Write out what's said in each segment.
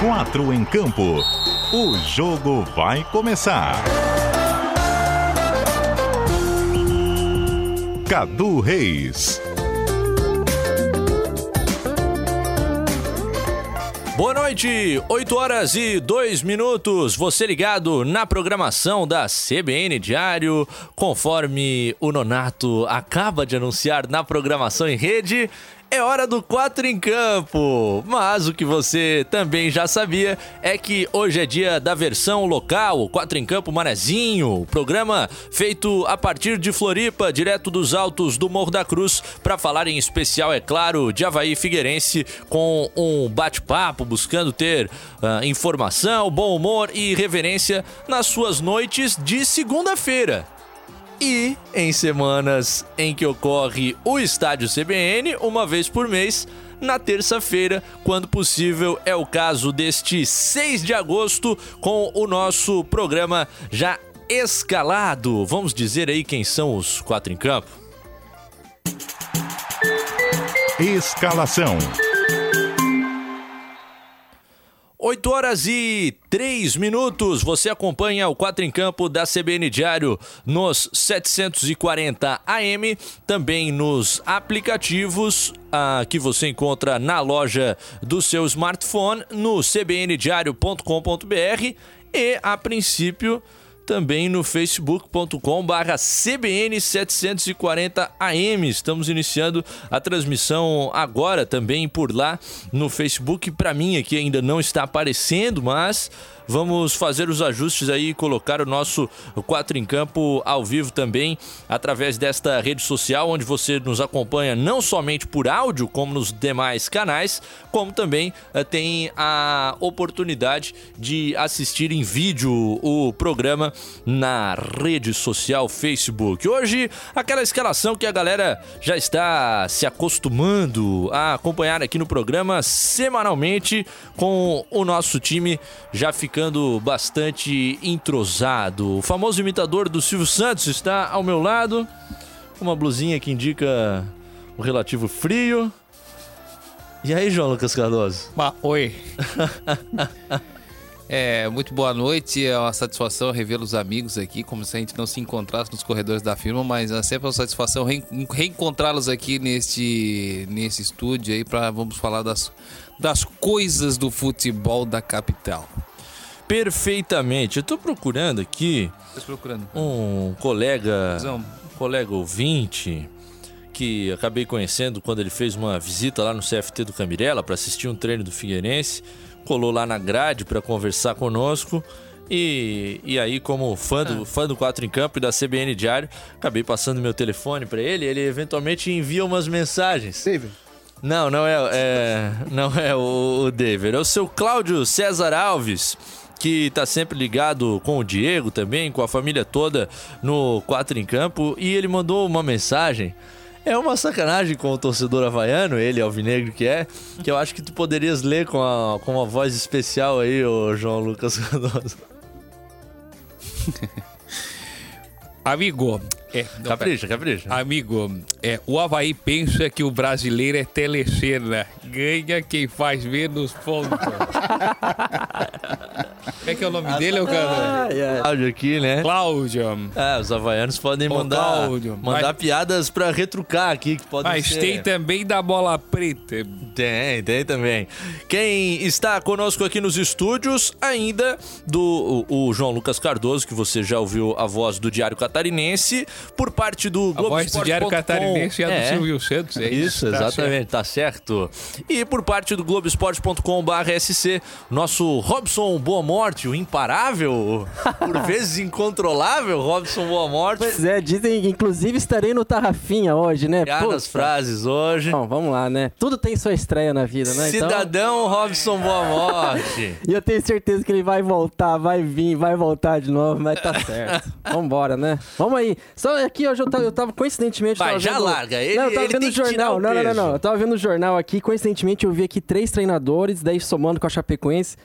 Quatro em campo. O jogo vai começar. Cadu Reis. Boa noite, 8 horas e 2 minutos. Você ligado na programação da CBN Diário, conforme o Nonato acaba de anunciar na programação em rede. É hora do 4 em campo. Mas o que você também já sabia é que hoje é dia da versão local, 4 em campo Manezinho, programa feito a partir de Floripa, direto dos altos do Morro da Cruz, para falar em especial, é claro, de Havaí Figueirense, com um bate-papo, buscando ter uh, informação, bom humor e reverência nas suas noites de segunda-feira. E em semanas em que ocorre o estádio CBN, uma vez por mês, na terça-feira, quando possível, é o caso deste 6 de agosto, com o nosso programa já escalado. Vamos dizer aí quem são os quatro em campo? Escalação. 8 horas e 3 minutos. Você acompanha o 4 em Campo da CBN Diário nos 740 AM, também nos aplicativos ah, que você encontra na loja do seu smartphone, no cbndiario.com.br e, a princípio, também no facebook.com barra CBN740AM. Estamos iniciando a transmissão agora também por lá no Facebook. Para mim aqui ainda não está aparecendo, mas Vamos fazer os ajustes aí e colocar o nosso 4 em campo ao vivo também através desta rede social, onde você nos acompanha não somente por áudio, como nos demais canais, como também uh, tem a oportunidade de assistir em vídeo o programa na rede social Facebook. Hoje, aquela escalação que a galera já está se acostumando a acompanhar aqui no programa semanalmente com o nosso time já ficando bastante entrosado. O famoso imitador do Silvio Santos está ao meu lado, uma blusinha que indica o relativo frio. E aí, João Lucas Cardoso? Bah, oi. é, muito boa noite. É uma satisfação revê los amigos aqui, como se a gente não se encontrasse nos corredores da firma, mas é sempre uma satisfação reencontrá-los aqui neste, nesse estúdio aí para vamos falar das, das coisas do futebol da capital perfeitamente. Eu tô procurando aqui procurando. um colega, um colega ouvinte que acabei conhecendo quando ele fez uma visita lá no CFT do Camirela para assistir um treino do Figueirense, colou lá na grade para conversar conosco. E, e aí, como fã do, ah. fã do 4 em Campo e da CBN Diário, acabei passando meu telefone para ele. Ele eventualmente envia umas mensagens. David. Não, não é, é não é o, o David. É o seu Cláudio César Alves que tá sempre ligado com o Diego também, com a família toda no Quatro em Campo, e ele mandou uma mensagem. É uma sacanagem com o torcedor havaiano, ele, alvinegro que é, que eu acho que tu poderias ler com, a, com uma voz especial aí, o João Lucas Cardoso. Amigo, é, não, capricha, capricha. Amigo, é, o Havaí pensa que o brasileiro é telecena. Ganha quem faz menos pontos. Como é que é o nome dele, cara? Ah, Cláudio aqui, né? Cláudio. É, os havaianos podem mandar, Cláudio, mandar mas... piadas pra retrucar aqui. Que podem mas ser... tem também da bola preta. Tem, tem também. Quem está conosco aqui nos estúdios, ainda do o, o João Lucas Cardoso, que você já ouviu a voz do Diário Catarinense por parte do Globo A voz do Diário Catarinense é, é do Silvio Santos, é isso? Isso, tá exatamente, tá certo. E por parte do Globoesporte.com.br/sc, nosso Robson Boa Morte, o imparável, por vezes incontrolável Robson Boa Morte. Pois é, dizem que inclusive estarei no Tarrafinha hoje, né? Piadas frases hoje. Bom, vamos lá, né? Tudo tem sua estreia na vida, né? Então- Cidadão então... Robson Boa Morte. e eu tenho certeza que ele vai voltar, vai vir, vai voltar de novo, mas tá certo. Vambora, né? Vamos aí. Só aqui hoje eu tava, eu tava coincidentemente. Vai, tava já vendo... larga. Ele, não, eu tava ele vendo o jornal. Não, não, não, não. Eu tava vendo o jornal aqui. Coincidentemente, eu vi aqui três treinadores, daí somando com a Chapecoense.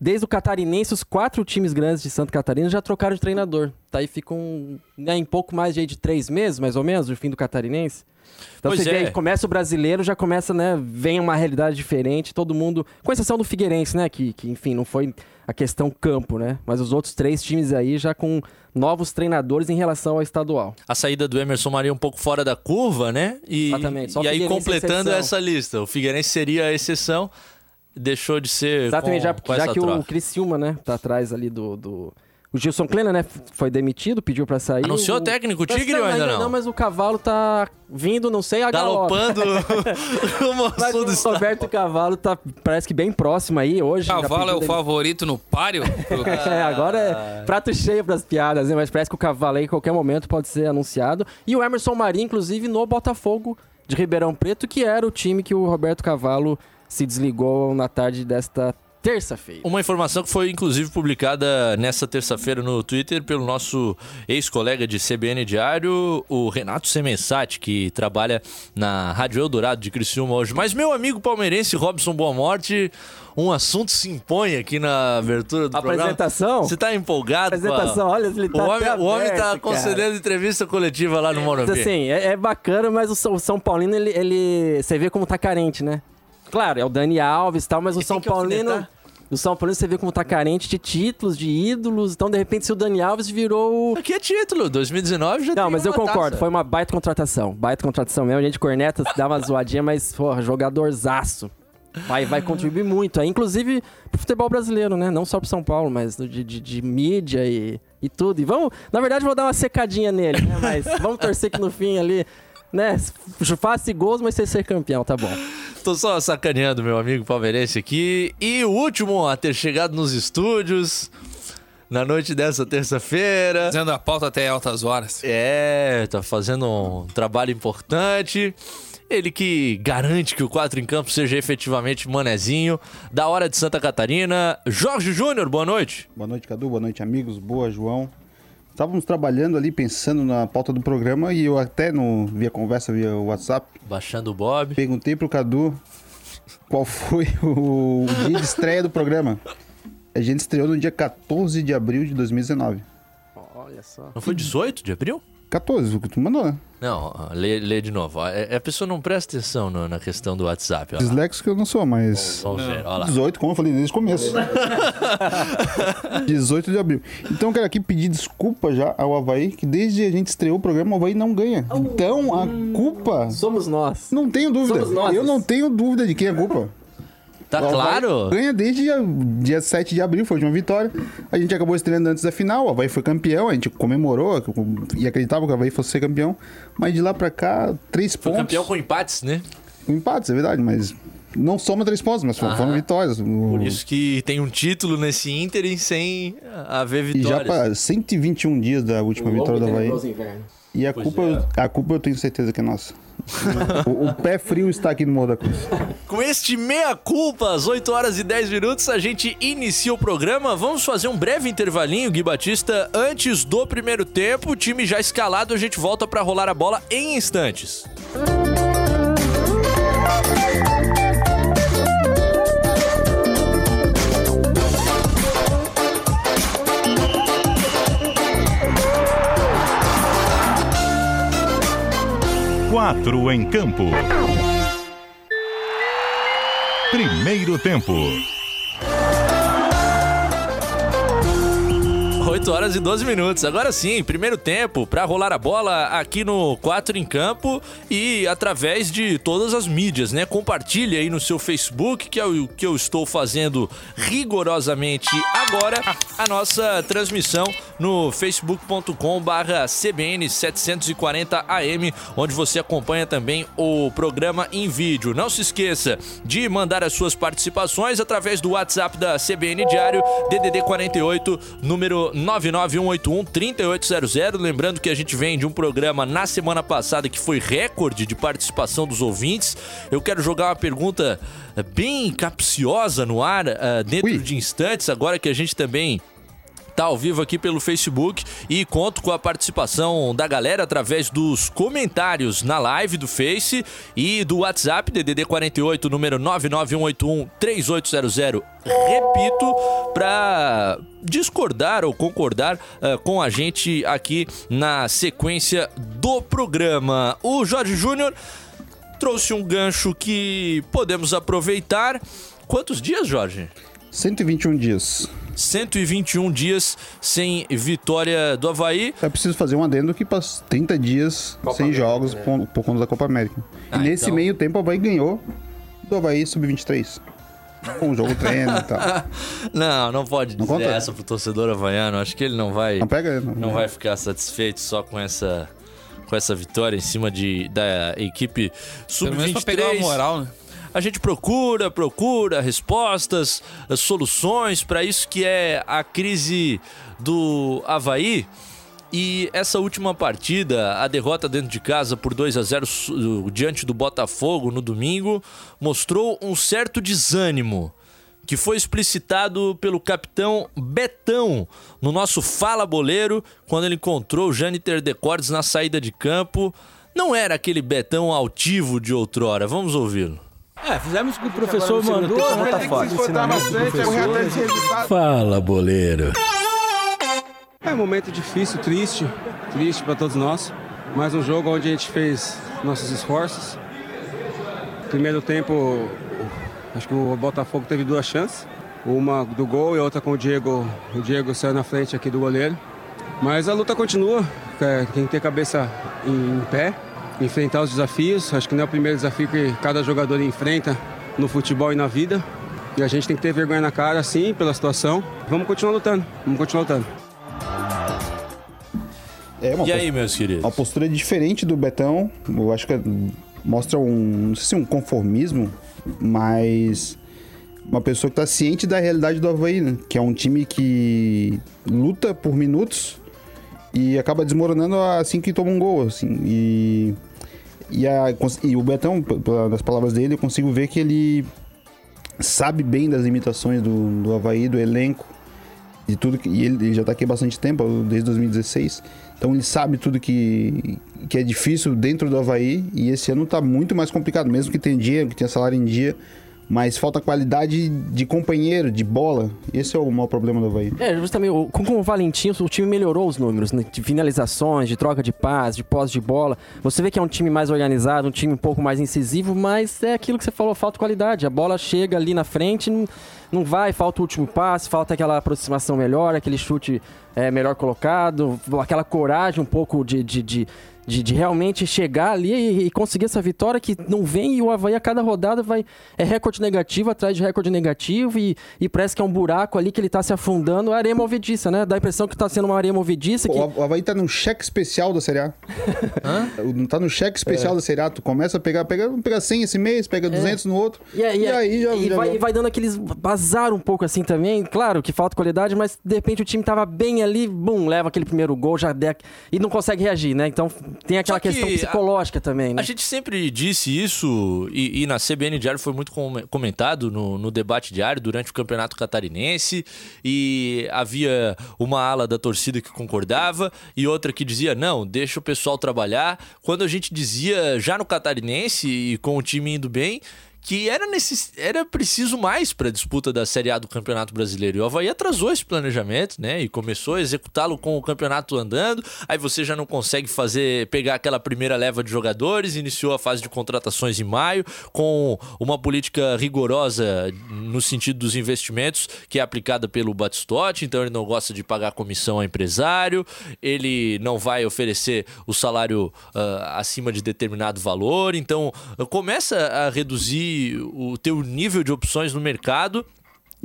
Desde o Catarinense, os quatro times grandes de Santa Catarina já trocaram de treinador. Tá aí ficam né, em pouco mais de, de três meses, mais ou menos, o fim do Catarinense. Então Pois você vê, é. aí, começa o brasileiro, já começa, né? Vem uma realidade diferente, todo mundo. Com exceção do Figueirense, né? Que, que enfim, não foi a questão campo, né? Mas os outros três times aí já com novos treinadores em relação ao estadual. A saída do Emerson Maria um pouco fora da curva, né? E, Exatamente, só e aí, completando essa lista, o Figueirense seria a exceção, deixou de ser. Exatamente, com, já, com já que troca. o Criciúma, né? Tá atrás ali do. do... O Gilson Kleina, né? Foi demitido, pediu pra sair. Anunciou o o técnico, o Tigre ou Não, ainda não? Não, mas o cavalo tá vindo, não sei, a galope. Galopando rumo ao Mas sul do o estado. Roberto Cavalo tá, parece que bem próximo aí hoje. Cavalo é o dele- favorito no páreo? É, agora é prato cheio pras piadas, né? Mas parece que o cavalo aí, em qualquer momento, pode ser anunciado. E o Emerson Maria, inclusive, no Botafogo de Ribeirão Preto, que era o time que o Roberto Cavalo se desligou na tarde desta terça-feira. Uma informação que foi inclusive publicada nessa terça-feira no Twitter pelo nosso ex-colega de CBN Diário, o Renato Semensati, que trabalha na Rádio Eldorado de Criciúma hoje. Mas meu amigo palmeirense Robson Boa Morte, um assunto se impõe aqui na abertura do programa. Apresentação? Você tá empolgado a- Apresentação, olha, ele O tá homem, até o homem tá aberto, concedendo entrevista coletiva lá no Morumbi. Assim, é, é bacana, mas o São, o São Paulino, ele, ele- Você vê como tá carente, né? Claro, é o Dani Alves e tal, mas o E São tem que Paulino. O São Paulino você vê como tá carente de títulos, de ídolos. Então, de repente, se o Dani Alves virou. o- Aqui é título, 2019 já Não, mas eu concordo, taça. foi uma baita contratação. Baita contratação mesmo. A gente corneta, dá uma zoadinha, mas, porra, jogadorzaço. Vai, vai contribuir muito aí, inclusive pro futebol brasileiro, né? Não só pro São Paulo, mas de, de, de mídia e, e tudo. E vamos, na verdade, vou dar uma secadinha nele, né? Mas vamos torcer que no fim ali, né? Faça gols, mas você ser campeão, tá bom. Tô só sacaneando meu amigo palmeirense aqui. E o último a ter chegado nos estúdios na noite dessa terça-feira. Fazendo a pauta até altas horas. É, tá fazendo um trabalho importante. Ele que garante que o 4 em campo seja efetivamente manezinho. Da hora de Santa Catarina. Jorge Júnior, boa noite. Boa noite, Cadu. Boa noite, amigos. Boa, João. Estávamos trabalhando ali, pensando na pauta do programa e eu até no via conversa via WhatsApp Baixando o Bob. perguntei pro Cadu qual foi o dia de estreia do programa. A gente estreou no dia 14 de abril de 2019. Olha só. Não foi 18 de abril? 14, o que tu mandou, né? Não, ó, lê, lê de novo. ó. É- A pessoa não presta atenção no- na questão do WhatsApp. ó. Disléxico eu não sou, mas. Vamos ver, olha lá. 18, como eu falei desde o começo. 18 de abril. Então eu quero aqui pedir desculpa já ao Havaí, que desde a gente estreou o programa, o Havaí não ganha. Então a culpa. Somos nós. Não tenho dúvida. Somos nós. Eu não tenho dúvida de quem é a culpa. Tá O Havaí claro? Ganha desde dia, dia 7 de abril, foi a última vitória. A gente acabou estreando antes da final, o Havaí foi campeão, a gente comemorou e acreditava que o Havaí fosse ser campeão. Mas de lá pra cá, três Foi pontos. campeão com empates, né? Com empates, é verdade, mas não soma três pontos, mas foram, foram vitórias. Por isso que tem um título nesse Ínter sem haver E já vitórias. para 121 dias da última vitória do Havaí. E a Pois culpa, é. a culpa eu tenho certeza que é nossa. o, o pé frio está aqui no Morro da Cruz. Com este meia-culpa, às 8 horas e 10 minutos, a gente inicia o programa. Vamos fazer um breve intervalinho, Gui Batista, antes do primeiro tempo. O time já escalado, a gente volta pra rolar a bola em instantes. Quatro em campo. Primeiro tempo. 8 horas e 12 minutos. Agora sim, primeiro tempo para rolar a bola aqui no 4 em campo e através de todas as mídias, né? Compartilhe aí no seu Facebook, que é o que eu estou fazendo rigorosamente agora, a nossa transmissão no facebook.com/barra CBN 740AM, onde você acompanha também o programa em vídeo. Não se esqueça de mandar as suas participações através do WhatsApp da CBN Diário, DDD 48, número 991813800. Lembrando que a gente vem de um programa na semana passada que foi recorde de participação dos ouvintes. Eu quero jogar uma pergunta bem capciosa no ar, ah, dentro Ui. de instantes, agora que a gente também tá ao vivo aqui pelo Facebook e conto com a participação da galera através dos comentários na live do Face e do WhatsApp DDD 48 número 99181 3800. Repito, para discordar ou concordar uh, com a gente aqui na sequência do programa. O Jorge Júnior trouxe um gancho que podemos aproveitar. Quantos dias, Jorge? 121 dias. 121 dias sem vitória do Havaí. É preciso fazer um adendo que passou 30 dias Copa sem América, jogos é. por, por, conta da Copa América. Ah, e nesse então... meio tempo o Havaí ganhou do Havaí Sub-23. Com um jogo treino e tal. não, não pode não dizer conta? essa pro torcedor havaiano. Acho que ele não vai. Não pega, não, não vai ficar satisfeito só com essa com essa vitória em cima de, da equipe sub-23. Pelo menos pra pegar a moral, né? A gente procura, procura respostas, soluções para isso que é a crise do Havaí. E essa última partida, a derrota dentro de casa por 2 a 0 diante do Botafogo no domingo, mostrou um certo desânimo que foi explicitado pelo capitão Betão no nosso Fala Boleiro, quando ele encontrou o Jâniter Decordes na saída de campo. Não era aquele Betão altivo de outrora. Vamos ouvi-lo. É, fizemos o que o professor mandou, tá fácil. Fala, boleiro. É um momento difícil, triste, triste para todos nós. Mais um jogo onde a gente fez nossos esforços. Primeiro tempo, acho que o Botafogo teve duas chances. Uma do gol e outra com o Diego. O Diego saiu na frente aqui do goleiro. Mas a luta continua. É, tem que ter cabeça em pé enfrentar os desafios. Acho que não é o primeiro desafio que cada jogador enfrenta no futebol e na vida. E a gente tem que ter vergonha na cara, sim, pela situação. Vamos continuar lutando, vamos continuar lutando. É e aí, meus queridos? Uma postura diferente do Betão. Eu acho que mostra um, não sei se um conformismo, mas uma pessoa que está ciente da realidade do Havaí, né? que é um time que luta por minutos e acaba desmoronando assim que toma um gol, assim. E e, a, e o Betão, das palavras dele, eu consigo ver que ele sabe bem das limitações do, do Havaí, do elenco, de tudo que. E ele, ele já está aqui há bastante tempo, desde 2016. Então ele sabe tudo que, que é difícil dentro do Havaí. E esse ano está muito mais complicado, mesmo que tenha dinheiro, que tenha salário em dia mas falta qualidade de companheiro, de bola. Esse é o maior problema do Havaí. É, justamente, com, com o Valentim, o time melhorou os números, né? de finalizações, de troca de paz, de pós de bola. Você vê que é um time mais organizado, um time um pouco mais incisivo, mas é aquilo que você falou, falta qualidade. A bola chega ali na frente, não, não vai, falta o último passe, falta aquela aproximação melhor, aquele chute é, melhor colocado, aquela coragem um pouco de, de, de de, de, realmente chegar ali e, e, conseguir essa vitória que não vem e o Havaí a cada rodada vai é recorde negativo atrás de recorde negativo e, e parece que é um buraco ali que ele está se afundando a areia movediça, né? Dá a impressão que está sendo uma areia movediça. Que... O Havaí está no cheque especial da Série A. Não tá no cheque especial é. da Série A. Tu começa a pegar, pega, pega 100 esse mês, pega 200 é. no outro. E, e, e aí já, e já vai, vai, dando aqueles bazar um pouco assim também. Claro que falta qualidade, mas de repente o time tava bem ali, bum, leva aquele primeiro gol, já deca, e não consegue reagir, né? Então tem aquela que questão psicológica a, também, né? A gente sempre disse isso, e, e na CBN Diário foi muito comentado no, no, debate diário durante o Campeonato Catarinense, e havia uma ala da torcida que concordava e outra que dizia, não, deixa o pessoal trabalhar. Quando a gente dizia já no Catarinense e com o time indo bem, que era, necess... era preciso mais para a disputa da Série A do Campeonato Brasileiro. E o Havaí atrasou esse planejamento, né? E começou a executá-lo com o campeonato andando. Aí você já não consegue fazer, pegar aquela primeira leva de jogadores, iniciou a fase de contratações em maio, com uma política rigorosa no sentido dos investimentos, que é aplicada pelo Batistotti, então ele não gosta de pagar comissão ao empresário, ele não vai oferecer o salário uh, acima de determinado valor, então começa a reduzir o teu nível de opções no mercado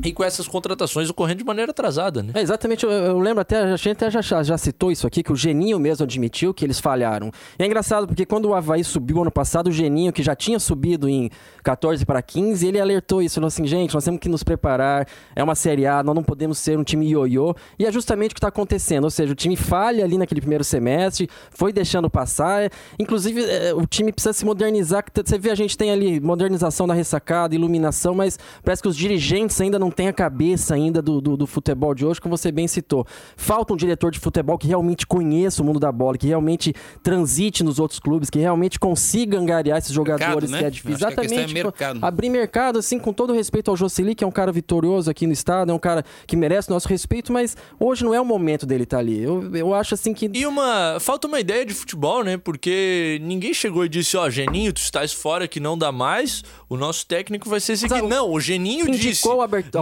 e com essas contratações ocorrendo de maneira atrasada, né? É, exatamente, eu, eu, lembro até, a gente até já, já citou isso aqui, que o Geninho mesmo admitiu que eles falharam. E é engraçado porque quando o Havaí subiu ano passado, o Geninho, que já tinha subido em 14 para 15, ele alertou isso, falou assim, gente, nós temos que nos preparar, é uma Série A, nós não podemos ser um time ioiô. E é justamente o que está acontecendo, ou seja, o time falha ali naquele primeiro semestre, foi deixando passar, inclusive é, o time precisa se modernizar, você vê a gente tem ali modernização da ressacada, iluminação, mas parece que os dirigentes ainda não não tem a cabeça ainda do, do, do futebol de hoje, como você bem citou. Falta um diretor de futebol que realmente conheça o mundo da bola, que realmente transite nos outros clubes, que realmente consiga angariar esses jogadores né? que é difícil. É Exatamente. mercado. Abrir mercado, assim, com todo respeito ao Jocely, que é um cara vitorioso aqui no estado, é um cara que merece nosso respeito, mas hoje não é o momento dele estar ali. Eu, eu acho assim que. E uma. Falta uma ideia de futebol, né? Porque ninguém chegou e disse, ó, Geninho, tu estás fora que não dá mais. O nosso técnico vai ser esse aqui. Mas, Não, o Geninho indicou disse.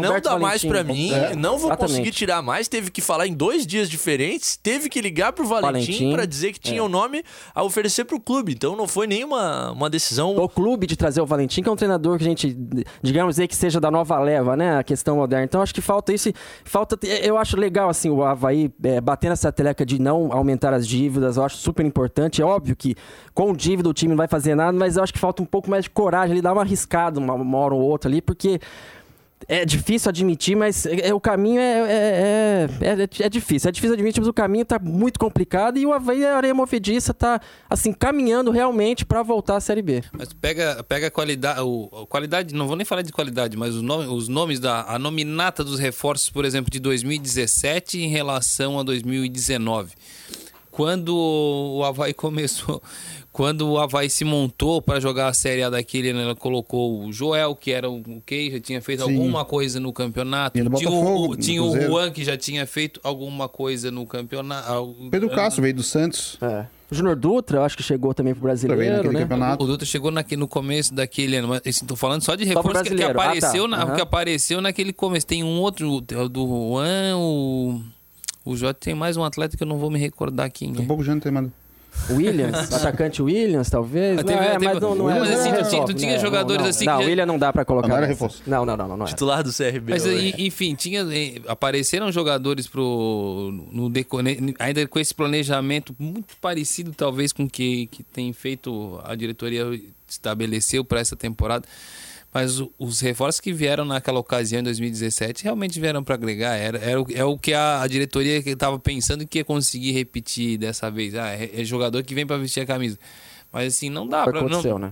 Não dá mais pra mim, É. não vou Exatamente. conseguir tirar mais. Teve que falar em dois dias diferentes, teve que ligar pro Valentim, Valentim, pra dizer que tinha é. o nome a oferecer pro clube. Então não foi nenhuma uma decisão. o clube de trazer o Valentim, que é um treinador que a gente, digamos aí, que seja da nova leva, né? A questão moderna. Então acho que falta isso. Falta. Eu acho legal, assim, o Havaí é, bater nessa teleca de não aumentar as dívidas. Eu acho super importante. É óbvio que com dívida o time não vai fazer nada, mas eu acho que falta um pouco mais de coragem. Ele dá uma arriscada uma, uma hora ou outra ali, porque. É difícil admitir, mas é, é- o caminho é, é, é, é- é difícil. É difícil admitir, mas o caminho tá muito complicado e o Havaí, a areia movediça, tá, assim, caminhando realmente para voltar à Série B. Mas pega, pega a qualidade, o, qualidade, não vou nem falar de qualidade, mas os, nome, os nomes da a nominata dos reforços, por exemplo, de 2017 em relação a 2019. Quando o Havaí começou, quando o Havaí se montou para jogar a Série A daquele, ano, ela colocou o Joel, que era o que já tinha feito Sim. alguma coisa no campeonato. No tinha o, Botafogo, o- no tinha o. Juan, que já tinha feito alguma coisa no campeonato. Pedro Castro veio do Santos. É. O Júnior Dutra, eu acho que chegou também pro brasileiro, né? campeonato. O Dutra chegou naque- no começo daquele ano, mas tô falando só de reforço que, que brasileiro. Ah, apareceu, tá. na- Aham. que apareceu naquele começo. Tem um outro, o do Juan, o. O Jota tem mais um atleta que eu não vou me recordar quem é. pouco já não tem mais. Williams, atacante Williams, talvez. Mas não, teve- é, teve- mas não, não é. Mas não assim, tu resolve, tinha- tu tinha né? jogadores não, assim Não, que William não dá pra colocar. Não era nessa. reforço. Não, não, não, não, não é. Titular do CRB. Mas enfim, tinha, eh, apareceram jogadores pro, no ainda com esse planejamento muito parecido, talvez, com o que, que tem feito a diretoria estabeleceu para essa temporada. Mas o- os reforços que vieram naquela ocasião, em 2017, realmente vieram para agregar. Era, era o, é o que a, a diretoria estava pensando que ia conseguir repetir dessa vez. Ah, é, é jogador que vem para vestir a camisa. Mas assim, não dá para. aconteceu, né?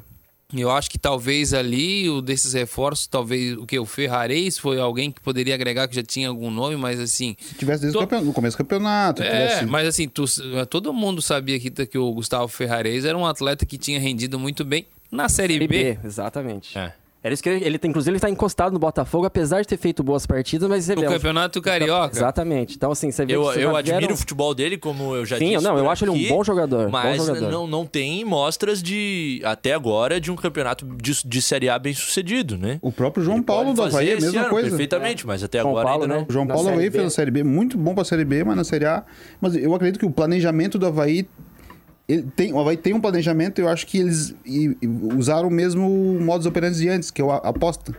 Eu acho que talvez ali, o desses reforços, talvez o que? O Ferrarez foi alguém que poderia agregar que já tinha algum nome, mas assim. Se tivesse desde o Tô- campeonato, no começo do campeonato. É, tivesse... mas assim, tu- todo mundo sabia que, que o Gustavo Ferrarez era um atleta que tinha rendido muito bem na Série Série B. B, exatamente. É. Era isso que ele, ele tá- inclusive, ele tá encostado no Botafogo, apesar de ter feito boas partidas, mas ele No é um- Campeonato Carioca. Exatamente. Então, assim, você vê Eu, que eu admiro vieram- o futebol dele, como eu já Sim, disse. não, eu acho ele um bom jogador, bom Mas jogador. Não, não tem mostras de, até agora, de um campeonato de, de Série A bem sucedido, né? O próprio João Ele Paulo do Havaí é a mesma ano, coisa. Perfeitamente, mas até João agora Paulo, ainda né? não. O João Paulo Havaí B. fez na Série B, muito bom pra Série B, mas na Série A. Mas eu acredito que o planejamento do Havaí. Ele tem, o Havaí tem um planejamento, eu acho que eles e- e usaram o mesmo modus operandi de antes, que é a aposta.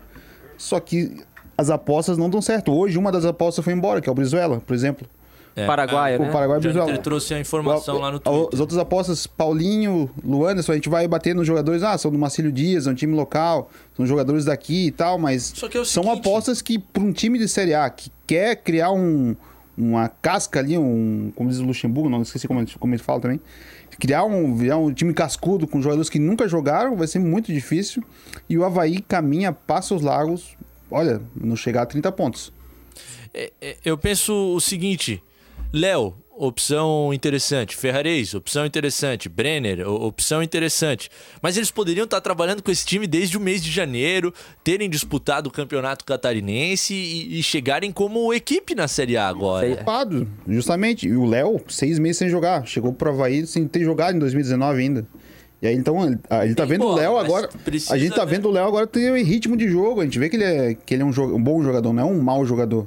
Só que as apostas não dão certo. Hoje, uma das apostas foi embora, que é o Brizuela, por exemplo. É. Paraguaia, né? O Paraguai O Jonathan Brizuela. trouxe a informação lá no As Twitter. outras apostas, Paulinho, Luanderson, a gente vai bater nos jogadores, ah, são do Marcílio Dias, é um time local, são jogadores daqui e tal, mas Só que é o são seguinte- apostas que, para um time de Série A que quer criar um, uma casca ali, um, como diz o Luxemburgo, não esqueci como, como ele fala também, criar um, criar um time cascudo com jogadores que nunca jogaram, vai ser muito difícil, e o Havaí caminha, passa os lagos, olha, não chegar a 30 pontos. É, é, Eu penso o seguinte, Léo, opção interessante. Ferrarez, opção interessante. Brenner, opção interessante. Mas eles poderiam estar trabalhando com esse time desde o mês de janeiro, terem disputado o campeonato catarinense e, e chegarem como equipe na Série A agora. Culpado, justamente. E o Léo, seis meses sem jogar. Chegou pro Havaí sem ter jogado em 2019 ainda. E aí, então, ele, a gente tá Sim, vendo pô, o Léo agora. precisa, a gente tá né? vendo o Léo agora ter ritmo de jogo. A gente vê que ele é, que ele é um, um bom jogador, não é um mau jogador.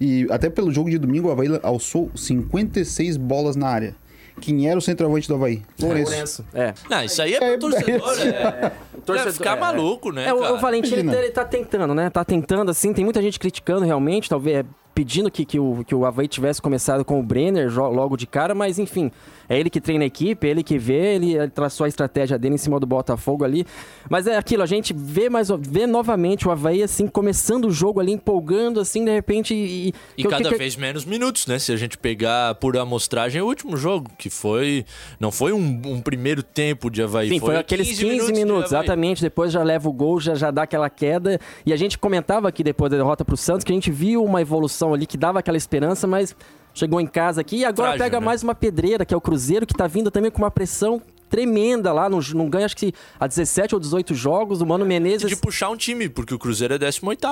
E até pelo jogo de domingo, o Havaí alçou 56 bolas na área. Quem era o centroavante do Havaí? Lourenço. É. Não, isso aí é É, pro torcedor. É, torcedor, é ficar é. maluco, né? É, o, cara? o Valentim ele, Imagina. ele tá tentando, né? Tá tentando, assim. Tem muita gente criticando realmente, talvez. Pedindo que, que, o, que o Havaí tivesse começado com o Brenner logo de cara, mas enfim, é ele que treina a equipe, é ele que vê, ele traçou a estratégia dele em cima do Botafogo ali. Mas é aquilo, a gente vê mais vê novamente o Havaí assim, começando o jogo ali, empolgando assim, de repente. E, E que- cada que- vez menos minutos, né? Se a gente pegar por amostragem o último jogo, que foi. Não foi um, um primeiro tempo de Havaí. Sim, foi, aqueles 15 minutos, de Havaí. exatamente. Depois já leva o gol, já, já dá aquela queda. E a gente comentava aqui depois da derrota pro Santos que a gente viu uma evolução ali que dava aquela esperança, mas chegou em casa aqui e agora pega né? mais uma pedreira, que é o Cruzeiro, que tá vindo também com uma pressão tremenda lá. Não, não ganha, acho que há 17 ou 18 jogos. O Mano Menezes. De puxar um time, porque o Cruzeiro é 18.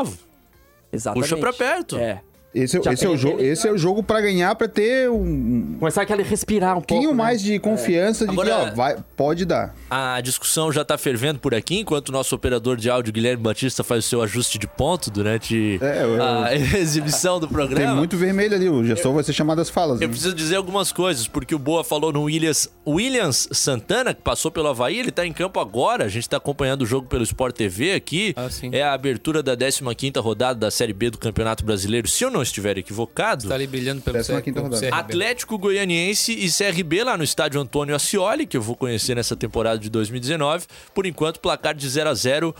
Exatamente. Puxa pra perto. É. Esse, é- Já esse é o tem jogo, esse é o jogo para ganhar, para ter um Começar aquele respirar um pouquinho pouco. né? mais de confiança de Agora- que ó, vai, pode dar. A discussão já tá fervendo por aqui, enquanto o nosso operador de áudio, Guilherme Batista, faz o seu ajuste de ponto durante É, eu- a exibição do Tem programa. muito vermelho ali, o gestor vai ser chamado às falas. Eu né? preciso dizer algumas coisas, porque o Boa falou no Williams, Williams Santana, que passou pelo Havaí, ele tá em campo agora, a gente tá acompanhando o jogo pelo Sport TV aqui. Ah. É a abertura da 15ª rodada da Série B do Campeonato Brasileiro, se eu não estiver equivocado. Tá ali brilhando pelo Décima quinta rodada. Atlético Goianiense e CRB lá no estádio Antônio Ascioli, que eu vou conhecer nessa temporada de 2019. Por enquanto, placar de 0 a 0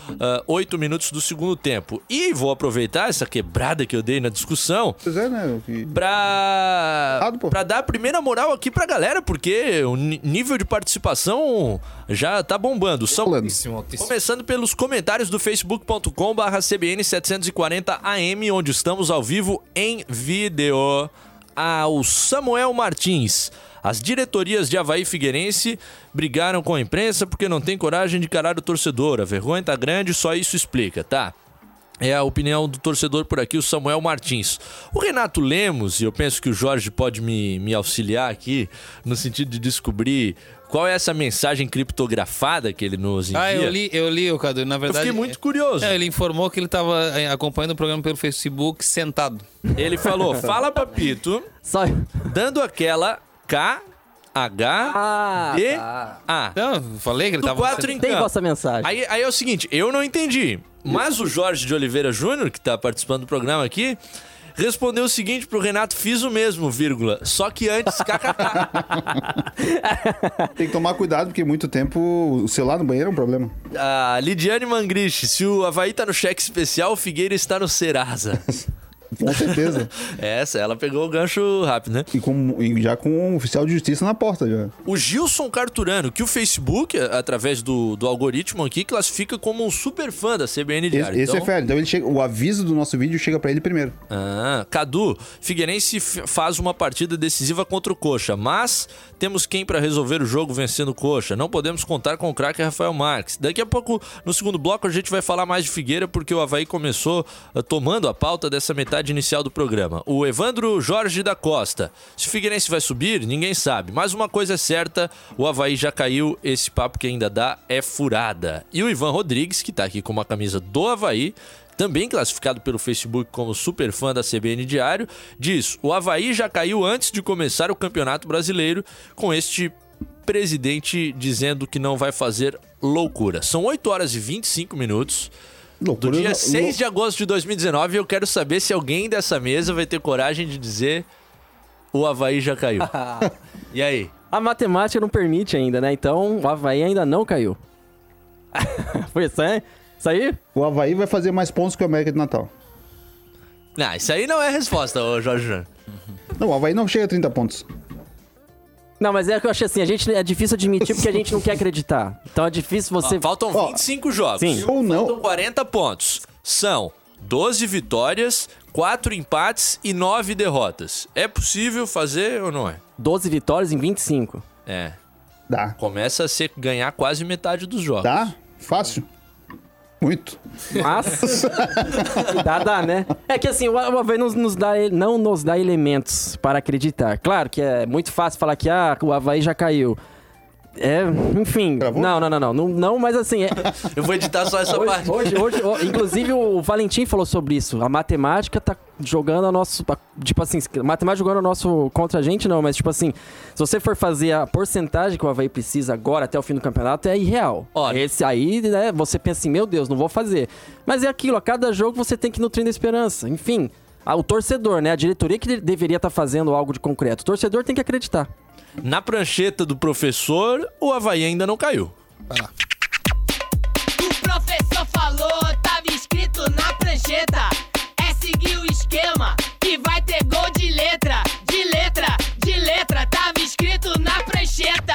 8 minutos do segundo tempo. E vou aproveitar essa quebrada que eu dei na discussão Pois é, né? que- pra, dar a primeira moral aqui pra galera, porque o nível de participação já tá bombando. São. Altíssimo, altíssimo. Começando pelos comentários do facebook.com barra CBN 740 AM, onde estamos ao vivo em vídeo. Ao Samuel Martins. As diretorias de Havaí Figueirense brigaram com a imprensa porque não tem coragem de encarar o torcedor. A vergonha tá grande, só isso explica, tá? É a opinião do torcedor por aqui, o Samuel Martins. O Renato Lemos, e eu penso que o Jorge pode me, me auxiliar aqui, no sentido de descobrir qual é essa mensagem criptografada que ele nos envia. Ah, eu li, eu li, o Cadu. Na Eu verdade. fiquei muito curioso. É, ele informou que ele estava acompanhando o programa pelo Facebook sentado. Ele falou: fala papito, Só. dando aquela K, H, Ah, D, tá. A. Não, eu falei que ele Do estava. 4 em Tem vossa mensagem. Aí, aí é o seguinte, eu não entendi. Mas o Jorge de Oliveira Júnior, que tá participando do programa aqui, respondeu o seguinte pro Renato: fiz o mesmo, vírgula. Só que antes, kkk. Tem que tomar cuidado, porque muito tempo o celular no banheiro é um problema. A Lidiane Mangrich, se o Havaí tá no cheque especial, o Figueira está no Serasa. Com certeza. Essa, ela pegou o gancho rápido, né? e, com, e já com um oficial de justiça na porta já. O Gilson Carturano, que o Facebook, através do, do algoritmo aqui, classifica como um super fã da CBN Esse, Diário. esse é Então- férias. Então ele chega, o aviso do nosso vídeo chega pra ele primeiro. Ah, Cadu, Figueirense faz uma partida decisiva contra o Coxa, mas temos quem pra resolver o jogo vencendo o Coxa. Não podemos contar com o craque Rafael Marques. Daqui a pouco, no segundo bloco, a gente vai falar mais de Figueira, porque o Havaí começou ah, tomando a pauta dessa inicial do programa. O Evandro Jorge da Costa. Se o Figueirense vai subir, ninguém sabe. Mas uma coisa é certa, o Havaí já caiu, esse papo que ainda dá é furada. E o Ivan Rodrigues, que tá aqui com uma camisa do Havaí, também classificado pelo Facebook como super fã da CBN Diário, diz: o Havaí já caiu antes de começar o Campeonato Brasileiro, com este presidente dizendo que não vai fazer loucura. São 8 horas e 25 minutos. Do Loucura. dia lou- 6 de agosto de 2019, eu quero saber se alguém dessa mesa vai ter coragem de dizer o Havaí já caiu. e aí? A matemática não permite ainda, né? Então o Havaí ainda não caiu. Foi isso, hein? Isso aí? O Havaí vai fazer mais pontos que o América de Natal. Não, isso aí não é resposta, ô Jorge. Júnior. Não, o Havaí não chega a 30 pontos. Não, mas é que eu achei assim, a gente é difícil admitir porque a gente não quer acreditar. Então é difícil você. Ó, faltam Ó, 25 jogos. sim. Ou não. Faltam 40 pontos. São 12 vitórias, 4 empates e 9 derrotas. É possível fazer ou não é? 12 vitórias em 25. É. Dá. Começa a ser ganhar quase metade dos jogos. Dá? Fácil. Muito. Mas. dá, dá, né? É que assim, o Havaí nos, nos dá, não nos dá elementos para acreditar. Claro que é muito fácil falar que ah, o Havaí já caiu. É, enfim. Não, não, não, não, não. Não, mas assim. é- Eu vou editar só essa parte. Hoje, hoje, hoje, inclusive o Valentim falou sobre isso. A matemática tá jogando a nosso. Tipo assim, a matemática jogando o nosso contra a gente, não, mas tipo assim, se você for fazer a porcentagem que o Havaí precisa agora até o fim do campeonato, é irreal. Olha. Esse aí, né, você pensa assim, meu Deus, não vou fazer. Mas é aquilo, a cada jogo você tem que ir nutrindo a esperança. Enfim. O torcedor, né? A diretoria que de- deveria estar fazendo algo de concreto. O torcedor tem que acreditar. Na prancheta do professor, o Havaí ainda não caiu. Vai lá. O professor falou, tava escrito na prancheta. É seguir o esquema que vai ter gol de letra, de letra, de letra. Tava escrito na prancheta.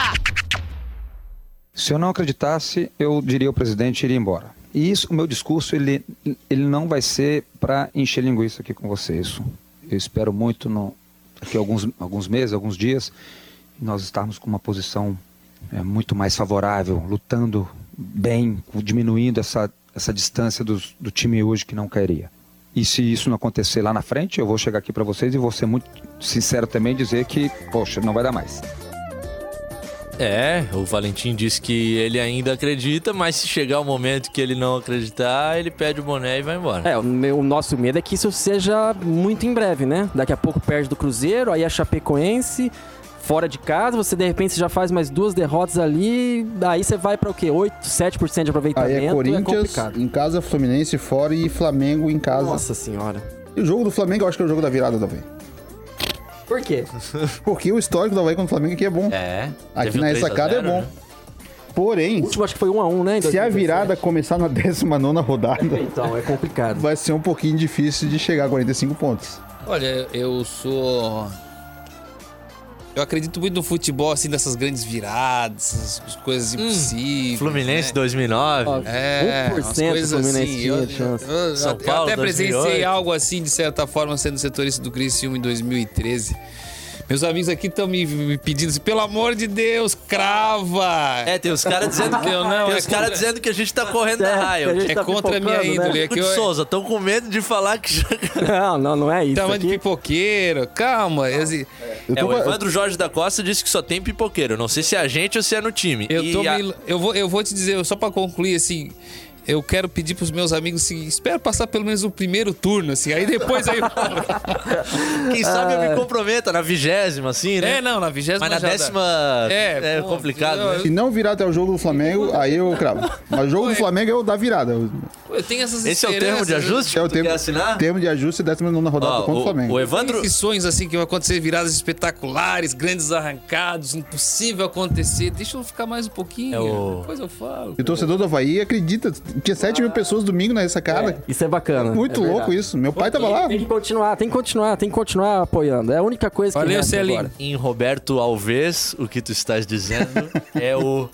Se eu não acreditasse, eu diria ao presidente ir embora. E isso, o meu discurso, ele, ele não vai ser para encher linguiça aqui com vocês. Eu espero muito, no, daqui a alguns, alguns meses, alguns dias, nós estarmos com uma posição é, muito mais favorável, lutando bem, diminuindo essa, essa distância dos, do time hoje que não cairia. E se isso não acontecer lá na frente, eu vou chegar aqui para vocês e vou ser muito sincero também e dizer que, poxa, não vai dar mais. É, o Valentim disse que ele ainda acredita, mas se chegar o momento que ele não acreditar, ele pede o boné e vai embora. É, o, meu, o nosso medo é que isso seja muito em breve, né? Daqui a pouco perde do Cruzeiro, aí a Chapecoense, fora de casa, você de repente já faz mais duas derrotas ali, aí você vai pra o quê? 8, 7% de aproveitamento. Aí é Corinthians complicado. em casa, Fluminense fora e Flamengo em casa. Nossa senhora. E o jogo do Flamengo eu acho que é o jogo da virada Havaí. Por quê? Porque o histórico do Havaí contra o Flamengo aqui é bom. É. aqui na 3 a ressacada é 0, bom. né? Porém, O último acho que foi 1 a 1 né? se a 2017. virada começar na 19 rodada, Então, é complicado. vai ser um pouquinho difícil de chegar a 45 pontos. Olha, eu sou. Eu acredito muito no futebol, assim, dessas grandes viradas, essas coisas impossíveis. Fluminense né? 2009. Ó, É, 1% umas coisas Fluminense assim. tinha Eu, chance. eu- eu- São eu Paulo, até presenciei 2008. algo assim, de certa forma, sendo setorista do Criciúma em 2013. Meus amigos aqui estão me, me pedindo assim, pelo amor de Deus, crava! É, tem os caras dizendo que, Eu não, tem é os caras dizendo que a gente tá correndo É, da gente É tá contra a minha pipocando, né? índole. É que eu, Souza, tão com medo de falar que. Não, não, não é isso. Tava aqui. de pipoqueiro, calma. Eu É, tô o Evandro Jorge da Costa disse que só tem pipoqueiro. Não sei se é a gente ou se é no time. Eu, E tô a- me- eu, vou, eu vou te dizer, só pra concluir, assim, eu quero pedir pros meus amigos assim, espero passar pelo menos o primeiro turno, assim, aí depois aí. Quem sabe eu me comprometa na vigésima, assim, né? é, não, na vigésima Mas na dá. décima É, é, pô, complicado, eu- né? Se não virar até o jogo do Flamengo, aí eu cravo. Mas o jogo do Flamengo é o da virada. Eu tenho essas Esse é o termo de esperanças, ajuste É o termo, assinar? termo de ajuste 19 rodada Ó, contra o o, Flamengo. o Evandro... esses sonhos assim que vai acontecer viradas espetaculares, grandes arrancados, impossível acontecer. Deixa eu ficar mais um pouquinho. É o- Depois eu falo. E o torcedor do Havaí acredita. Tinha 7 mil pessoas domingo na ressacada. Isso é bacana. Muito é louco verdade. isso. Meu pai tava lá. Tem que continuar, tem que continuar, tem que continuar apoiando. É a única coisa que Valeu, agora. Em Roberto Alves, o que tu estás dizendo é o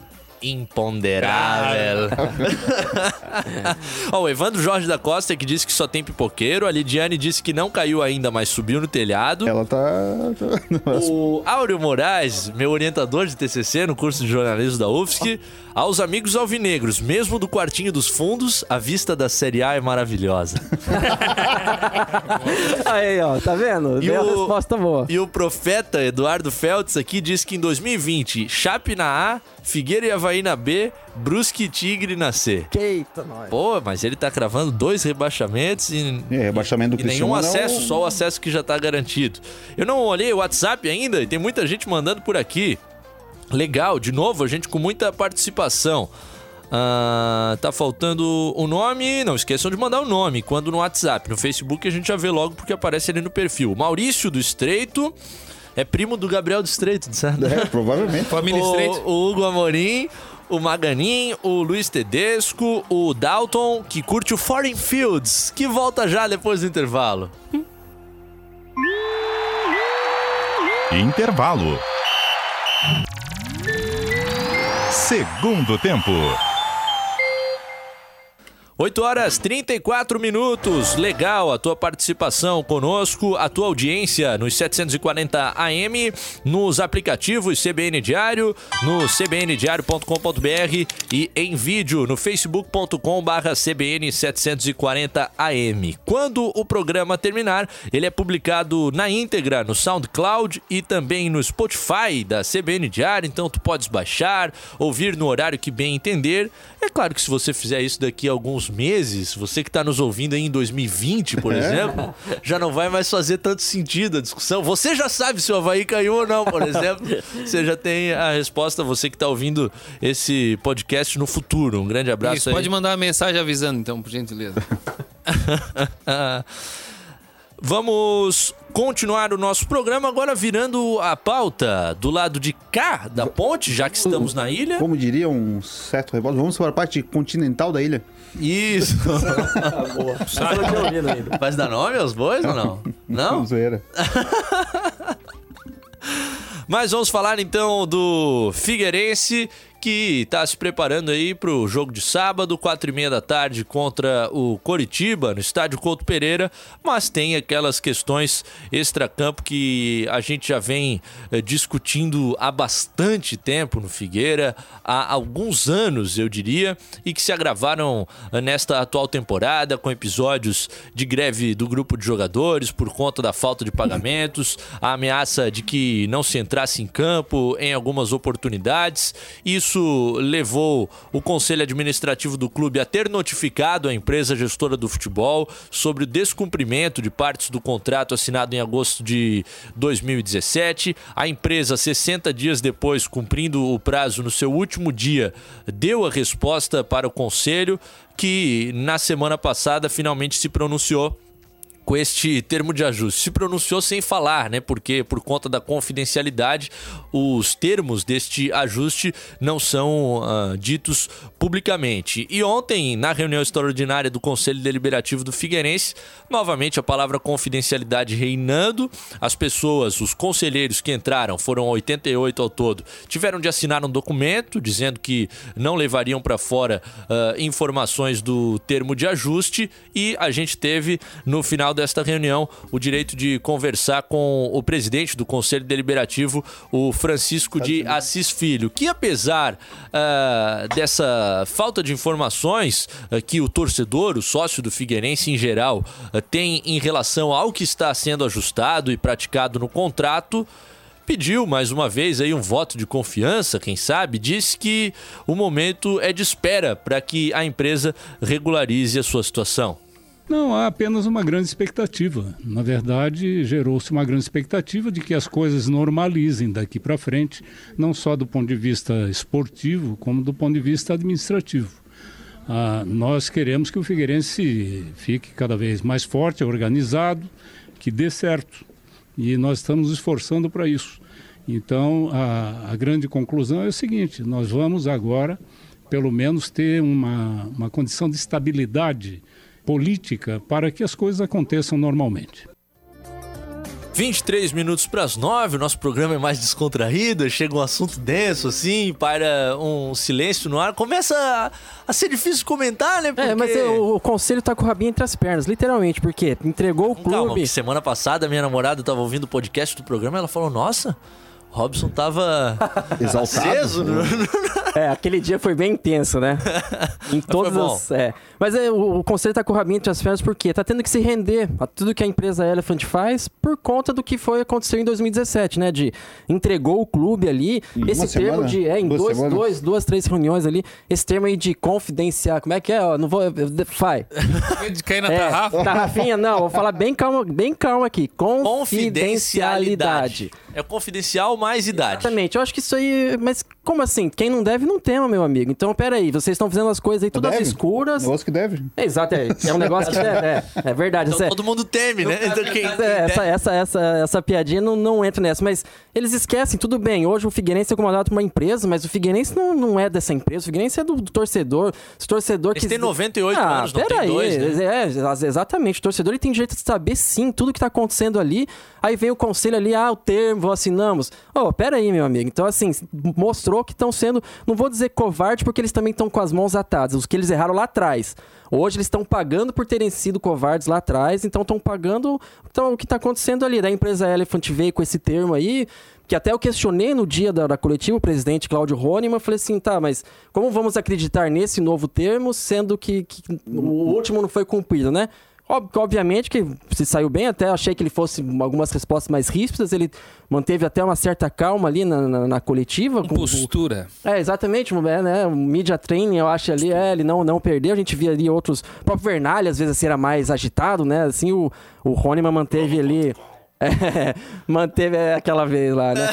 imponderável. Ó, o Evandro Jorge da Costa que disse que só tem pipoqueiro. A Lidiane disse que não caiu ainda, mas subiu no telhado. Ela tá. tá- O Áureo Moraes, meu orientador de TCC no curso de jornalismo da UFSC, aos amigos alvinegros, mesmo do quartinho dos fundos, a vista da Série A é maravilhosa. Aí, ó, tá vendo? E Deu a o- resposta boa. E o profeta Eduardo Feltz aqui diz que em 2020, Chape na A, Figueira e Havaí na B, Brusque e Tigre na C. Eita, nós. Pô, mas ele tá cravando dois rebaixamentos e, É, rebaixamento do e nenhum Criciúma não- acesso, só o acesso que já tá garantido. Eu não olhei o WhatsApp ainda e tem muita gente mandando por aqui. Legal, de novo, a gente com muita participação. Ah, tá faltando o nome. Não esqueçam de mandar o nome quando no WhatsApp. No Facebook a gente já vê logo porque aparece ali no perfil. Maurício do Estreito é primo do Gabriel do Estreito, certo? É, provavelmente. Família Estreito. O, o Hugo Amorim, o Maganin, o Luiz Tedesco, o Dalton, que curte o Foreign Fields, que volta já depois do intervalo. Intervalo. Segundo tempo. 8 horas 34 minutos. Legal a tua participação conosco, a tua audiência nos 740 AM, nos aplicativos CBN Diário, no cbndiario.com.br e em vídeo no facebook.com/barra CBN 740 AM. Quando o programa terminar, ele é publicado na íntegra no SoundCloud e também no Spotify da CBN Diário, então tu podes baixar, ouvir no horário que bem entender. É claro que se você fizer isso daqui a alguns meses, você que está nos ouvindo aí em 2020, por exemplo, já não vai mais fazer tanto sentido a discussão. Você já sabe se o Havaí caiu ou não, por exemplo. Você já tem a resposta, você que está ouvindo esse podcast no futuro. Um grande abraço Isso, aí. pode mandar uma mensagem avisando, então, por gentileza. Vamos continuar o nosso programa agora virando a pauta do lado de cá da ponte, já que estamos na ilha. Como diria um certo repórter, vamos para a parte continental da ilha. Isso. Vai dar nome aos bois ou não? Não? Zoeira. Mas vamos falar então do Figueirense que está se preparando aí para o jogo de sábado, quatro e meia da tarde contra o Coritiba no estádio Couto Pereira, mas tem aquelas questões extracampo que a gente já vem eh, discutindo há bastante tempo no Figueira, há alguns anos eu diria, e que se agravaram eh, nesta atual temporada com episódios de greve do grupo de jogadores por conta da falta de pagamentos, a ameaça de que não se entrasse em campo em algumas oportunidades. Isso levou o conselho administrativo do clube a ter notificado a empresa gestora do futebol sobre o descumprimento de partes do contrato assinado em agosto de 2017. A empresa, 60 dias depois, cumprindo o prazo no seu último dia, deu a resposta para o conselho, que na semana passada finalmente se pronunciou com este termo de ajuste. Se pronunciou sem falar, né? Porque por conta da confidencialidade, os termos deste ajuste não são uh, ditos publicamente. E ontem, na reunião extraordinária do Conselho Deliberativo do Figueirense, novamente a palavra confidencialidade reinando. As pessoas, os conselheiros que entraram, foram 88 ao todo, tiveram de assinar um documento dizendo que não levariam para fora uh, informações do termo de ajuste e a gente teve no final desta reunião o direito de conversar com o presidente do Conselho Deliberativo, o Francisco de Assis Filho, que apesar uh, dessa falta de informações uh, que o torcedor, o sócio do Figueirense em geral, uh, tem em relação ao que está sendo ajustado e praticado no contrato, pediu mais uma vez aí um voto de confiança, quem sabe, disse que o momento é de espera para que a empresa regularize a sua situação. Não, há apenas uma grande expectativa. Na verdade, gerou-se uma grande expectativa de que as coisas normalizem daqui para frente, não só do ponto de vista esportivo, como do ponto de vista administrativo. Ah, nós queremos que o Figueirense fique cada vez mais forte, organizado, que dê certo. E nós estamos esforçando para isso. Então, a, a grande conclusão é o seguinte: nós vamos agora, pelo menos, ter uma, uma condição de estabilidade política para que as coisas aconteçam normalmente. 23 minutos para as 9, o nosso programa é mais descontraído, chega um assunto denso assim, para um silêncio no ar, começa a, a ser difícil comentar, né? Porque... É, mas o, o, conselho tá com o rabinho entre as pernas, literalmente, porque entregou o clube. Calma, semana passada minha namorada estava ouvindo o podcast do programa, ela falou: "Nossa, Robson tava exaltado. Aceso, né? É, aquele dia foi bem intenso, né? Em todas as. É. Mas é, o, o conselho tá com o rabinho entre as pernas porque tá tendo que se render a tudo que a empresa Elephant faz por conta do que foi aconteceu em 2017, né? De entregou o clube ali. Em esse termo semana? de. É, em duas, dois, dois, duas, três reuniões ali. Esse termo aí de confidenciar. Como é que é? Ó, não vou. Fai. de cair na é, tarrafa? Tarrafinha, não. Vou falar bem calma, bem calma aqui. Confidencialidade. É confidencial mais idade. Exatamente. Eu acho que isso aí. Mas como assim? Quem não deve, não tema, meu amigo. Então, peraí, vocês estão fazendo as coisas aí todas deve. escuras. Negócio que deve. É, exato, é, é um negócio que deve. É, é verdade. Então, é, todo mundo teme, né? Então, quem, é, essa, essa, essa, essa piadinha não, não entra nessa. Mas eles esquecem, tudo bem. Hoje o Figueirense é comandado por uma empresa, mas o Figueirense não, não é dessa empresa. O Figueirense é do, do torcedor. O torcedor Eles que. têm 98 ah, anos, não tem aí, dois, né? É, exatamente. O torcedor ele tem direito de saber sim tudo que tá acontecendo ali. Aí vem o conselho ali, ah, o termo, assinamos. Ô, oh, pera aí, meu amigo. Então, assim, mostrou que estão sendo, não vou dizer covarde, porque eles também estão com as mãos atadas, os que eles erraram lá atrás. Hoje eles estão pagando por terem sido covardes lá atrás, então estão pagando então, o que está acontecendo ali. Da empresa Elephant veio com esse termo aí, que até eu questionei no dia da, da coletiva, o presidente Cláudio Roneman, falei assim, tá, mas como vamos acreditar nesse novo termo, sendo que, que o último não foi cumprido, né? Obviamente que se saiu bem, até achei que ele fosse algumas respostas mais ríspidas, ele manteve até uma certa calma ali na, na, na coletiva. Com, postura. é, exatamente, é, né, o media training, eu acho ali, é, ele não, não perdeu, a gente via ali outros, o próprio Vernalha às vezes assim, era mais agitado, né, assim, o, o Roneman manteve ali... É, manteve aquela vez lá, né?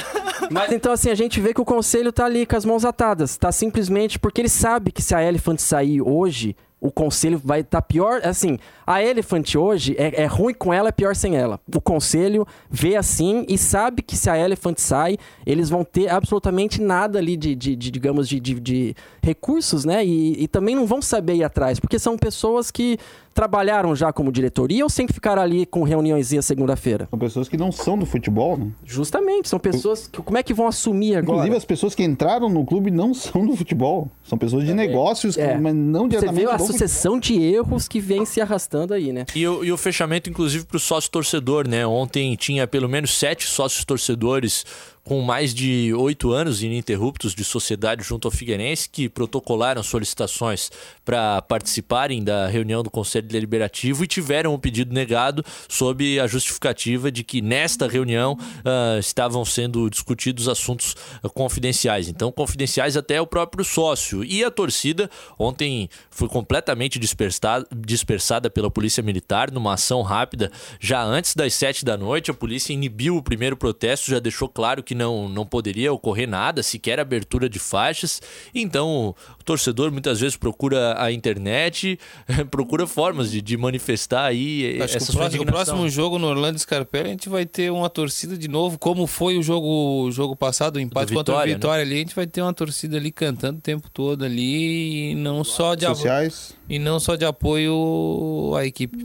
Mas então, assim, a gente vê que o conselho tá ali com as mãos atadas. Tá simplesmente porque ele sabe que se a Elephant sair hoje, o conselho vai estar pior. Assim, a Elephant hoje é, é ruim com ela, é pior sem ela. O conselho vê assim e sabe que se a Elephant sai, eles vão ter absolutamente nada ali de, de, de digamos, de, de, de recursos, né? E, e também não vão saber ir atrás, porque são pessoas que trabalharam já como diretoria ou sempre ficaram ali com reuniões segunda-feira? São pessoas que não são do futebol, né? Justamente, são pessoas que como é que vão assumir agora? Inclusive, as pessoas que entraram no clube não são do futebol. São pessoas de negócios, É. mas não Você diretamente vê a sucessão de erros que vem se arrastando aí, né? E o, e o fechamento, inclusive, para o sócio torcedor, né? Ontem tinha pelo menos sete sócios torcedores com mais de oito anos ininterruptos de sociedade junto ao Figueirense que protocolaram solicitações para participarem da reunião do Conselho Deliberativo e tiveram o pedido negado sob a justificativa de que nesta reunião ah, estavam sendo discutidos assuntos ah, confidenciais. Então, confidenciais até o próprio sócio. E a torcida ontem foi completamente dispersada, dispersada pela Polícia Militar numa ação rápida já antes das sete da noite. A polícia inibiu o primeiro protesto, já deixou claro que não, não poderia ocorrer nada, sequer abertura de faixas. Então, o torcedor muitas vezes procura a internet, procura formas de, de manifestar aí Acho que essa o sua próximo, o próximo jogo no Orlando Scarpelli a gente vai ter uma torcida de novo, como foi o jogo, o jogo passado, o empate contra o Vitória, né? Ali, a gente vai ter uma torcida ali cantando o tempo todo ali e não só de apoio, sociais. e não só de apoio à equipe.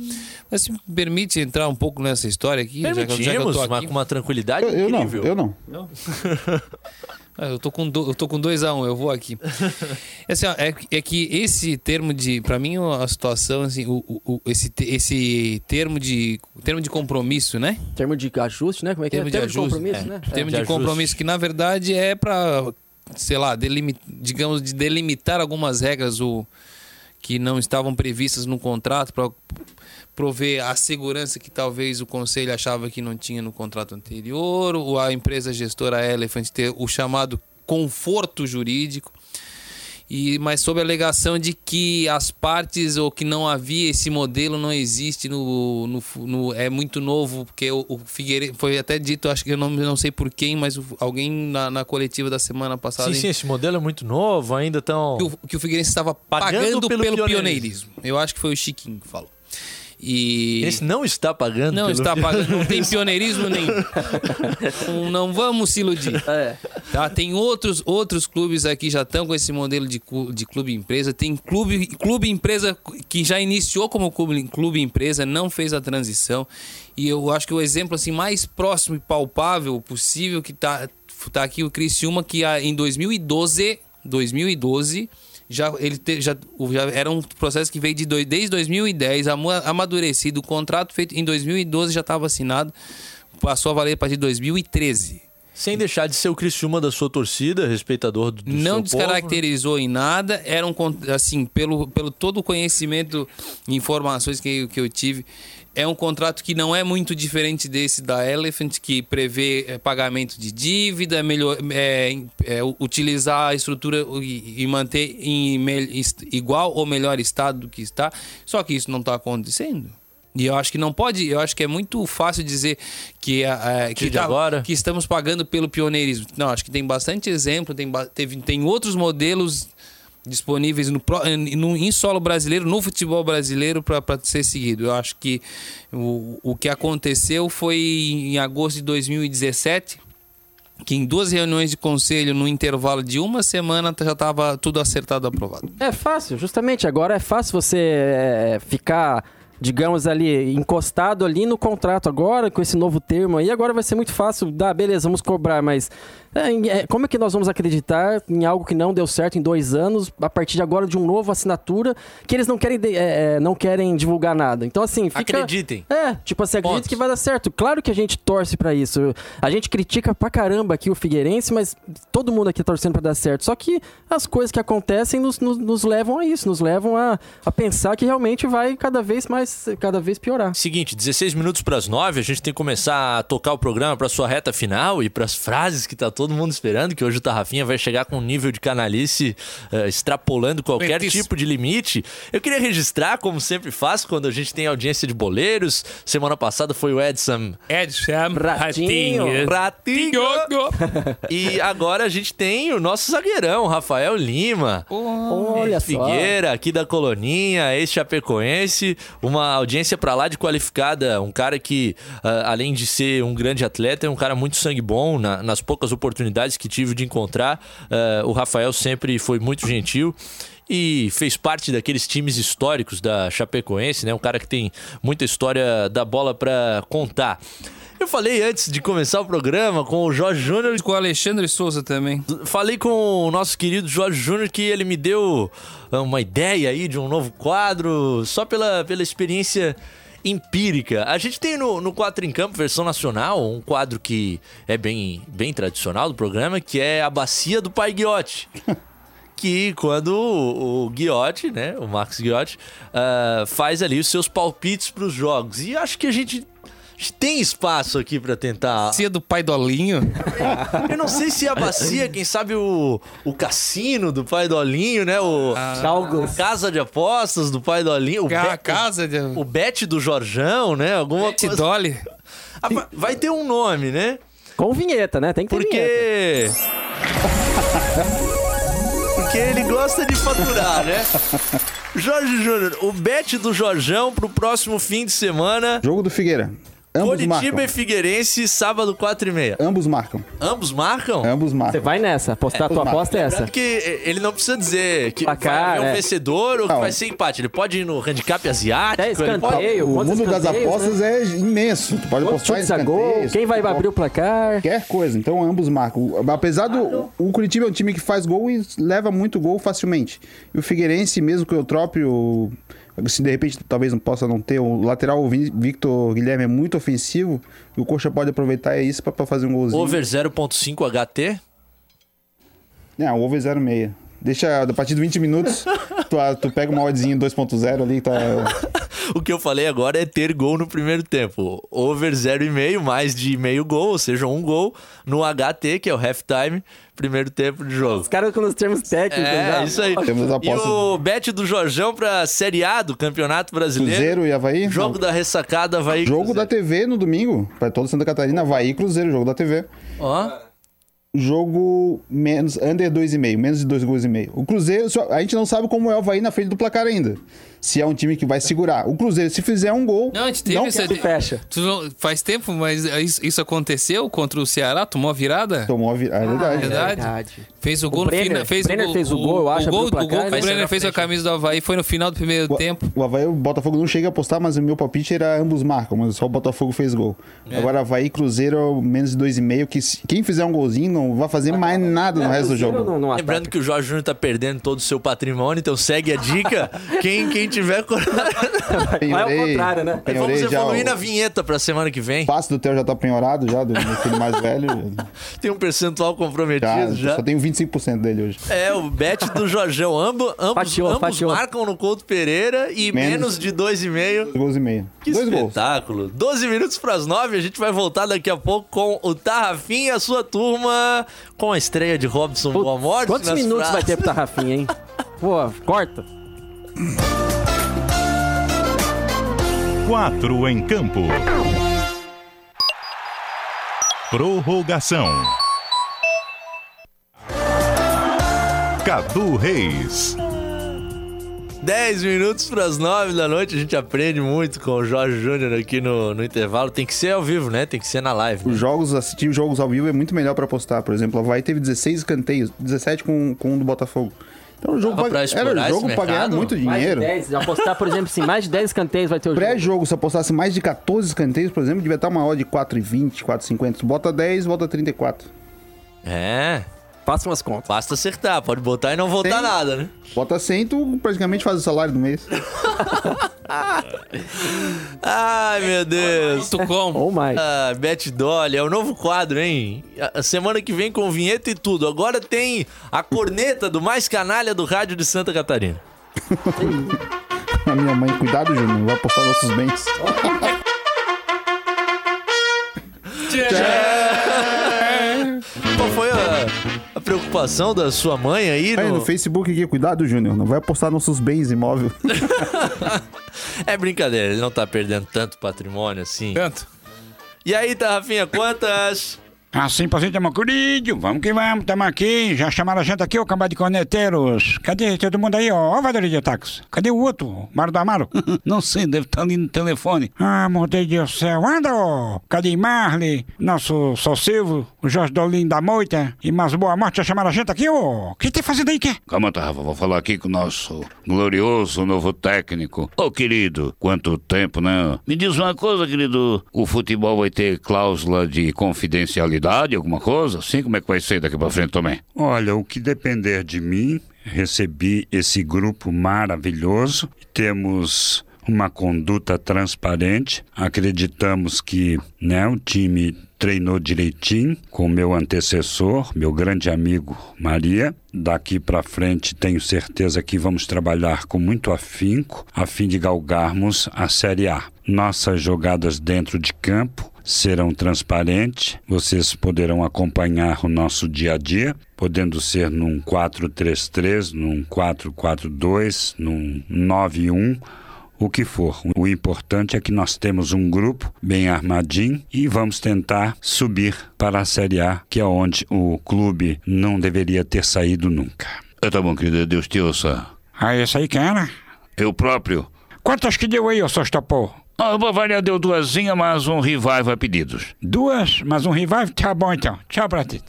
Mas se me permite entrar um pouco nessa história aqui, já que, eu- já que eu Permitimos, tô aqui. com uma tranquilidade Eu, eu não, incrível. eu não. Ah, eu tô com do, eu tô com 2 a 1 um, eu vou aqui. Assim, ó, é, é que esse termo de, Pra mim a situação assim, o, o- esse esse termo de termo de compromisso, né? Termo de ajuste, né? Como é que termo é? de Termo ajuste, compromisso, é. né? termo de de, compromisso que na verdade é para sei lá, delimi- digamos de delimitar algumas regras o que não estavam previstas no contrato para prover a segurança que talvez o conselho achava que não tinha no contrato anterior, ou a empresa gestora Elephant ter o chamado conforto jurídico. E, mas sob a alegação de que as partes ou que não havia esse modelo não existe no, no, no- é muito novo porque o, o Figueiredo foi até dito acho que eu não, não sei por quem mas o- alguém na, na coletiva da semana passada Sim, sim, esse modelo é muito novo, ainda tão. que o, que o Figueirense estava Pagando pagando, pelo pelo, pioneirismo. pioneirismo. Eu acho que foi o Chiquinho que falou. E Esse não está pagando. não está pagando, não tem pioneirismo nenhum. não, vamos se iludir. É. Tá? Tem outros, outros clubes aqui já estão com esse modelo de, de clube empresa. Tem clube, clube empresa que já iniciou como clube, clube empresa, não fez a transição. E eu acho que o exemplo assim mais próximo e palpável possível que tá, tá aqui o Criciúma que em 2012, 2012 já ele te- já, já era um processo que veio de dois, desde 2010 amu- amadurecido. O contrato feito em 2012 já estava assinado, passou a valer a partir de 2013 Sem deixar de ser o Criciúma da sua torcida, respeitador do, do não descaracterizou em nada. Era um assim, pelo, pelo todo o conhecimento e informações que, que eu tive, é um contrato que não é muito diferente desse da Elephant, que prevê eh, pagamento de dívida, melhor, é, é, utilizar a estrutura e, e manter em est- igual ou melhor estado do que está. Só que isso não está acontecendo. E eu acho que não pode, eu acho que é muito fácil dizer que, eh, que, tá- agora. que estamos pagando pelo pioneirismo. Não, acho que tem bastante exemplo, tem, teve, tem outros modelos disponíveis no, pró- no, em solo brasileiro, no futebol brasileiro, para ser seguido. Eu acho que o, o que aconteceu foi em agosto de 2017, que em duas reuniões de conselho, no intervalo de uma semana, já estava tudo acertado aprovado. É fácil, justamente. Agora é fácil você é, ficar, digamos ali, encostado ali no contrato agora, com esse novo termo aí. Agora vai ser muito fácil. Dá, beleza, vamos cobrar, mas é, é, como é que nós vamos acreditar em algo que não deu certo em dois anos, a partir de agora de um novo assinatura, que eles não querem, é, é, não querem divulgar nada? Então, assim, fica. Acreditem. É, tipo assim, acredito Ponto. que vai dar certo. Claro que a gente torce pra isso. A gente critica pra caramba aqui o Figueirense, mas todo mundo aqui tá torcendo pra dar certo. Só que as coisas que acontecem nos, nos, nos levam a isso, nos levam a, a pensar que realmente vai cada vez mais, cada vez piorar. Seguinte, 16 minutos para as 9, a gente tem que começar a tocar o programa para sua reta final e para as frases que tá todo todo mundo esperando, que hoje o Tarrafinha vai chegar com um nível de canalice eh, extrapolando qualquer tipo de limite. Eu queria registrar, como sempre faço, quando a gente tem audiência de boleiros. Semana passada foi o Edson Edson Ratinho. Ratinho. E agora a gente tem o nosso zagueirão, Rafael Lima. Olha só. Figueira, aqui da Coloninha, ex-chapecoense, uma audiência pra lá de qualificada, um cara que, ah, além de ser um grande atleta, é um cara muito sangue bom, na- nas poucas oportunidades que tive de encontrar, ah, o Rafael sempre foi muito gentil e fez parte daqueles times históricos da Chapecoense, né? Um cara que tem muita história da bola pra contar. Eu falei antes de começar o programa com o Jorge Júnior Com o Alexandre Souza também. Falei com o nosso querido Jorge Júnior que ele me deu uma ideia aí de um novo quadro, só pela, pela experiência empírica. A gente tem no, no 4 em Campo, versão nacional, um quadro que é bem, bem tradicional do programa, que é a Bacia do Pai Guiotti. que quando o, o Guiotti, né, o Max Guiotti, ah, faz ali os seus palpites para os jogos. E acho que a gente... Tem espaço aqui pra tentar Cia do pai Dolinho. eu não sei se é a bacia, quem sabe o, o cassino do pai do Olinho, né? O Calgos. casa de apostas do pai do Olinho. O, Ca- bet, casa de... o bet do Jorjão, né? Alguma Pet coisa. Dolly. Ah, vai- ter um nome, né? Com vinheta, né? Tem que ter vinheta. Porque. Porque ele gosta de faturar, né? Jorge Júnior, o bet do Jorjão pro próximo fim de semana. Jogo do Figueira. Ambos Curitiba marcam. e Figueirense, sábado 4 e meia. Ambos marcam. Ambos marcam? Ambos Você marcam. vai nessa. Apostar, É, tua os aposta é essa. Lembrando que ele não precisa dizer que Placar, vai haver um é. vencedor ou que Não. vai ser empate. Ele pode ir no handicap asiático. É ele pode... escanteio. O mundo das escanteios, apostas né? é imenso. Tu pode Quantos apostar em escanteios, Quem vai abrir o placar? Qualquer coisa, então ambos marcam. Apesar do. O Curitiba é um time que faz gol e leva muito gol facilmente. E o Figueirense, mesmo que o próprio. Se de repente talvez não possa não ter, o lateral o Vi- Victor Guilherme é muito ofensivo. E o Coxa pode aproveitar isso pra, pra fazer um golzinho. Over 0.5 HT. Não, over 0,6. Deixa, a partir de 20 minutos, tu, tu pega uma oddzinha 2.0 ali, tá. O que eu falei agora é ter gol no primeiro tempo. Over 0,5, mais de meio gol, ou seja, um gol no HT, que é o halftime, primeiro tempo de jogo. Os caras com os termos técnicos É, já. isso aí. Temos E apostas. o bet do Jorjão pra Série A do Campeonato Brasileiro. Cruzeiro e Havaí? Jogo Não. da ressacada vai. Jogo da TV no domingo, pra toda Santa Catarina, Havaí e Cruzeiro, jogo da TV. Ó. Jogo menos, under 2,5, menos de 2 gols e meio. O Cruzeiro, só- a gente não sabe como é o Havaí na frente do placar ainda. Se é um time que vai segurar. O Cruzeiro, se fizer um gol. Não, a gente teve não essa... Se fecha. Tu não- Faz tempo, mas isso, isso aconteceu contra o Ceará? Tomou a virada? Tomou a virada. É verdade. verdade. Fez o gol O no Brenner- final. Fez Brenner fez o gol, eu acho, O gol, o o gol que né? o Brenner Vai fez a camisa do Havaí foi no final do primeiro tempo. O Havaí e o Botafogo não chega a apostar, mas o meu palpite era ambos marcam, mas só o Botafogo fez gol. É. Agora Havaí e Cruzeiro, menos de 2,5, que quem fizer um golzinho não vai fazer mais nada no resto do jogo. Não, não Lembrando que o Jorge Júnior tá perdendo todo o seu patrimônio, então segue a dica. quem, quem tiver coragem. Vai ao contrário, né? Vamos Penhorei já evoluir o na vinheta pra semana que vem. passe do Theo já tá penhorado já, do meu filho mais velho. Tem um percentual Já, comprometido já. Só tenho 25% dele hoje. É, o bet do Jorjão. Ambo, ambos Fatiou, ambos fatiou. marcam no Couto Pereira e menos, Menos. de 2,5. Dois gols e meio. Que Dois gols. espetáculo. 12 minutos pras 9, a gente vai voltar daqui a pouco com o Tarrafim e a sua turma com a estreia de Robson Putz, Boa Morte. Quantos minutos vai frases. ter pro Tarrafinha, hein? Pô, corta. 4 em campo. Prorrogação. Cadu Reis. 10 minutos pras 9 da noite, a gente aprende muito com o Jorge Júnior aqui no, no intervalo. Tem que ser ao vivo, né? Tem que ser na live. né? Os jogos, assistir os jogos ao vivo é muito melhor pra apostar. Por exemplo, o Havaí teve 16 escanteios, 17 com, com um do Botafogo. Então o jogo Dava pra era jogo pra ganhar muito Mais de dinheiro. 10. Se apostar, por exemplo, assim, mais de 10 escanteios vai ter o jogo. Pré-jogo, se apostasse mais de 14 escanteios, por exemplo, devia estar uma odd de 4,20, 4,50. Bota 10, bota 34. É, Faça umas contas. basta acertar. Pode botar e não voltar Tem. nada, né? Bota 100, tu praticamente faz o salário do mês. Ai, meu Deus. Tu como? Ou mais. Ah, Bet Dolly, é o novo quadro, hein? A semana que vem com vinheta e tudo. Agora tem a corneta do mais canalha do rádio de Santa Catarina. A minha mãe, cuidado, Júnior, vai apostar nossos bens. Qual participação da sua mãe aí Aí no... no Facebook aqui, cuidado, Júnior. Não vai apostar nossos bens imóveis. É brincadeira, ele não tá perdendo tanto patrimônio assim. Tanto. E aí, Tarrafinha, quantas? Assim, pra gente, meu querido, vamos que vamos, tamo aqui, já chamaram a gente aqui, ô cambado de corneteiros. Cadê todo mundo aí, ó, ó, vadeira de táxi? Cadê o outro, Mário do Amaro? Não sei, deve estar ali no telefone. ah, meu Deus do céu, anda, ó, cadê Marley, nosso Só Silvio, o Jorge Dolinho da Moita e mais boa morte, já chamaram a gente aqui, ô, o que tá fazendo aí, quê? Calma, Tarrafa, vou falar aqui com o nosso glorioso novo técnico. Ô, querido, quanto tempo, né? Me diz uma coisa, querido, o futebol vai ter cláusula de confidencialidade, alguma coisa? Assim, como é que vai ser daqui pra frente também? Olha, o que depender de mim, recebi esse grupo maravilhoso. Temos uma conduta transparente. Acreditamos que né, o time treinou direitinho com meu antecessor, meu grande amigo Maria. Daqui para frente tenho certeza que vamos trabalhar com muito afinco a fim de galgarmos a Série A. Nossas jogadas dentro de campo serão transparentes, vocês poderão acompanhar o nosso dia a dia, podendo ser num 433, num 442, num 91, o que for. O importante é que nós temos um grupo bem armadinho e vamos tentar subir para a Série A, que é onde o clube não deveria ter saído nunca. Ah, tá bom, querido, Deus te ouça. Ah, esse aí quem era? Eu próprio. Quantas que deu aí, ô Sostopô? Ah, o Bavaria deu duasinha, mas um revive a pedidos. Duas, mas um revive? Tá bom então. Tchau pra ti.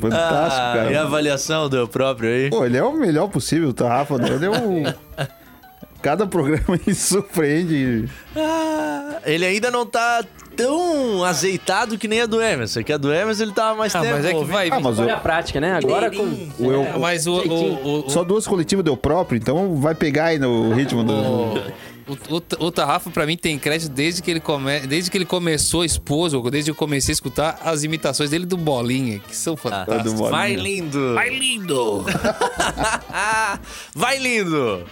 Fantástico, Ah, cara. e a avaliação do próprio aí? Pô, ele é o melhor possível, tá, Rafa? Ele é o... Cada programa ele surpreende. Ah, ele ainda não tá tão azeitado que nem a do Emerson, que a do Emerson ele tava mais Ah, tempo. mas é que vai Ah, mas Olha o, a prática, né? Agora com... o eu, É, Mas o, o, o, só duas coletivas deu próprio, então vai pegar aí no ritmo do... o, o, o Tarrafa, pra mim, tem crédito desde que ele, come, desde que ele começou a expor, desde que eu comecei a escutar as imitações dele do Bolinha, que são Ah, fantásticas. do Bolinha. Vai lindo! Vai lindo! Vai lindo!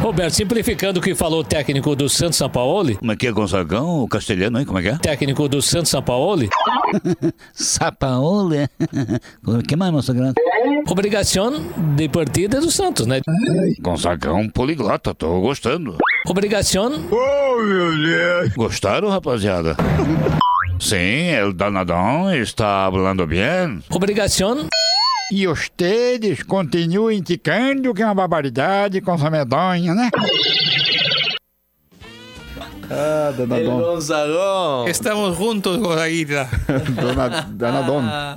Roberto, simplificando o que falou o técnico do Santos São Paulo, Como é que é, Gonzagão? O castelhano, hein? Como é que é? técnico do Santos São Paulo, Sapaole. O que mais, moça grande? obrigação de partida do Santos, né? Gonzagão poliglota, tô gostando. Obrigação Gostaram, rapaziada? Sim, el danadão está falando bem. Obrigação E ustedes continuem indicando que é uma barbaridade com essa medonha, né? Ah, Ele Danadon. Gonzagão! Estamos juntos, Goraíra. Dona- Danadon. Ah,